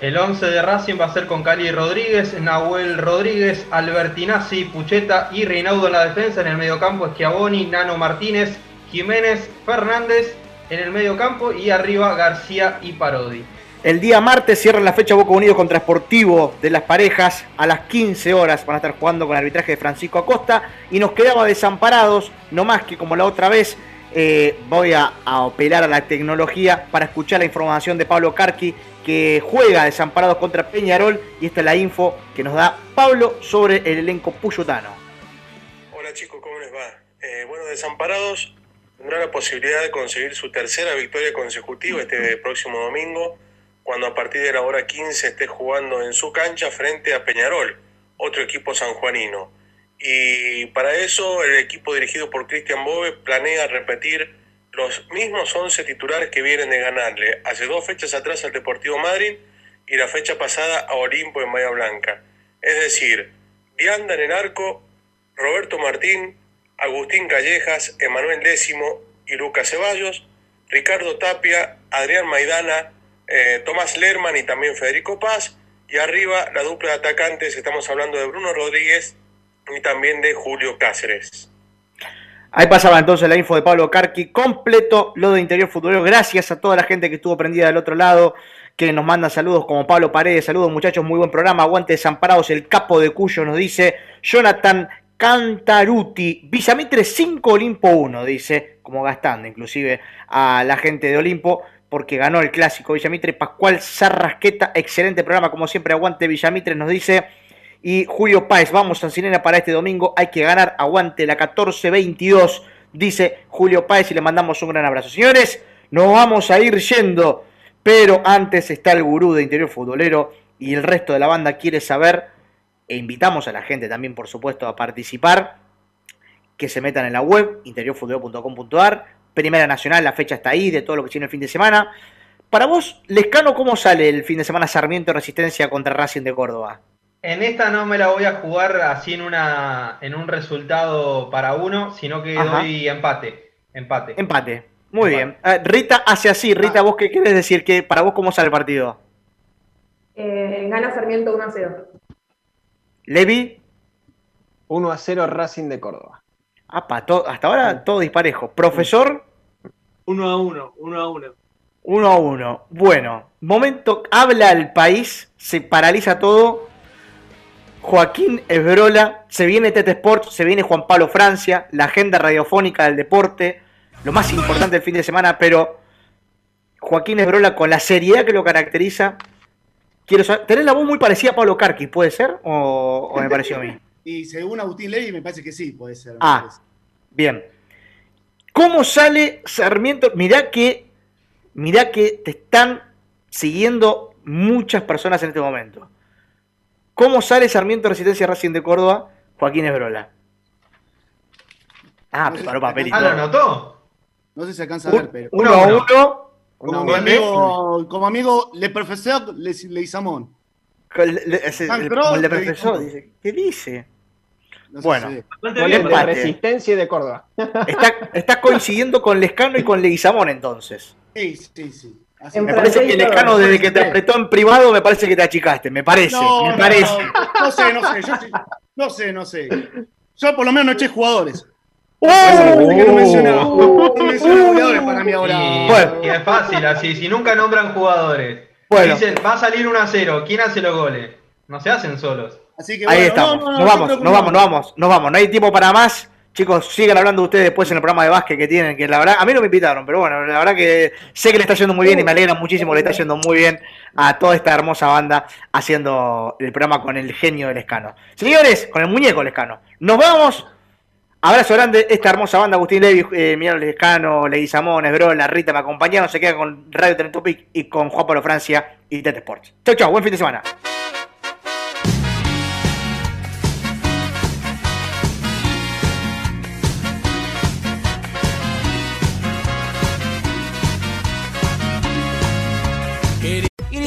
El 11 de Racing va a ser con Cali Rodríguez, Nahuel Rodríguez, Albertinazzi, Pucheta y Reinaudo en la defensa. En el mediocampo Schiavoni, Nano Martínez, Jiménez, Fernández en el mediocampo y arriba García y Parodi. El día martes cierran la fecha Boca Unido contra Sportivo de las parejas. A las 15 horas van a estar jugando con el arbitraje de Francisco Acosta. Y nos quedamos desamparados, no más que como la otra vez. eh, voy a, apelar a la tecnología para escuchar la información de Pablo Carqui, que juega desamparados contra Peñarol. Y esta es la info que nos da Pablo sobre el elenco puyotano. Hola chicos, ¿cómo les va? Eh, bueno, Desamparados tendrá la posibilidad de conseguir su tercera victoria consecutiva este próximo domingo, cuando a partir de la hora 15 esté jugando en su cancha frente a Peñarol, otro equipo sanjuanino. Y para eso el equipo dirigido por Cristian Bove planea repetir los mismos 11 titulares que vienen de ganarle hace dos fechas atrás al Deportivo Madrid y la fecha pasada a Olimpo en Bahía Blanca. Es decir, Dianda en el arco, Roberto Martín, Agustín Callejas, Emanuel Décimo y Lucas Ceballos, Ricardo Tapia, Adrián Maidana, eh, Tomás Lerman y también Federico Paz. Y arriba la dupla de atacantes, estamos hablando de Bruno Rodríguez y también de Julio Cáceres. Ahí pasaba entonces la info de Pablo Carqui, completo lo de Interior Futbolero. Gracias a toda la gente que estuvo prendida del otro lado, que nos manda saludos como Pablo Paredes. Saludos muchachos, muy buen programa. Aguante desamparados, el capo de Cuyo nos dice. Jonathan Cantaruti, Villamitre 5, Olimpo 1, dice, como gastando inclusive a la gente de Olimpo, porque ganó el clásico Villamitre. Pascual Sarrasqueta, excelente programa, como siempre, aguante Villamitre, nos dice. Y Julio Páez, vamos Sancinena para este domingo, hay que ganar, aguante la 14-22, dice Julio Páez y le mandamos un gran abrazo. Señores, nos vamos a ir yendo, pero antes está el gurú de Interior Futbolero y el resto de la banda quiere saber, e invitamos a la gente también, por supuesto, a participar, que se metan en la web, interiorfutbolero.com.ar, Primera Nacional, la fecha está ahí, de todo lo que tiene el fin de semana. Para vos, Lescano, ¿cómo sale el fin de semana Sarmiento Resistencia contra Racing de Córdoba? En esta no me la voy a jugar así en una en un resultado para uno, sino que Ajá. doy empate. Empate. Empate. Muy bien. Eh, Rita hace así. Rita, ¿vos qué querés decir? que ¿Para vos cómo sale el partido? Eh, gana Sarmiento 1 a 0. Levi. 1 a 0 Racing de Córdoba. Apa, to- hasta ahora todo disparejo. Profesor, 1 a 1, 1 a 1. 1 a 1. Bueno, momento, habla el país, se paraliza todo. Joaquín Esbrola, se viene Tete Sport, se viene Juan Pablo Francia, la agenda radiofónica del deporte. lo más importante del fin de semana, pero Joaquín Esbrola con la seriedad que lo caracteriza. Quiero saber, ¿tenés la voz muy parecida a Pablo Carqui, puede ser? ¿O, o me pareció a mí? Y según Agustín Levy, me parece que sí, puede ser. Ah, bien. ¿Cómo sale Sarmiento? Mirá que, mirá que te están siguiendo muchas personas en este momento. ¿Cómo sale Sarmiento Resistencia Racing de Córdoba? Joaquín Esbrola. Ah, preparó papel y Ah. ¿lo anotó? No sé si alcanza a ver, pero. uno a uno. Como Uno mi amigo, como amigo Le Professeur Le, Leizamón. Le- le- el- profesor, dice, ¿Qué dice? No sé bueno, si- empate. Resistencia de Córdoba. Está, está coincidiendo con Lescano y con Leguizamón entonces. Sí, sí, sí. Así Me parece que Lescano, desde que te apretó en privado, me parece que te achicaste. Me parece, No, me parece. No, no sé, no sé. Yo, sí- no sé, no sé. Yo por lo menos no eché jugadores. ¡Oh! Que no mencionaba. No mencionaba jugadores para mí ahora. Y, Bueno. y es fácil, así, si nunca nombran jugadores. Bueno. Dicen, va a salir 1 a 0, ¿quién hace los goles? No se hacen solos. Así que Ahí bueno, estamos. no, no, no, nos vamos, que nos no. vamos, nos vamos, nos vamos. No hay tiempo para más. Chicos, sigan hablando ustedes después en el programa de básquet que tienen, que la verdad, a mí no me invitaron, pero bueno, la verdad que sé que le está yendo muy bien y me alegra muchísimo, le está yendo muy bien a toda esta hermosa banda haciendo el programa con el genio del escano. Señores, con el muñeco Lescano. Nos vamos. Abrazo grande, esta hermosa banda, Agustín Levi, eh, Miguel Lescano, Leguizamón, Esbrola, Rita me acompañaron, se queda con Radio Trentopic y con Juan Pablo Francia y Tete Sports. Chau, chau, buen fin de semana.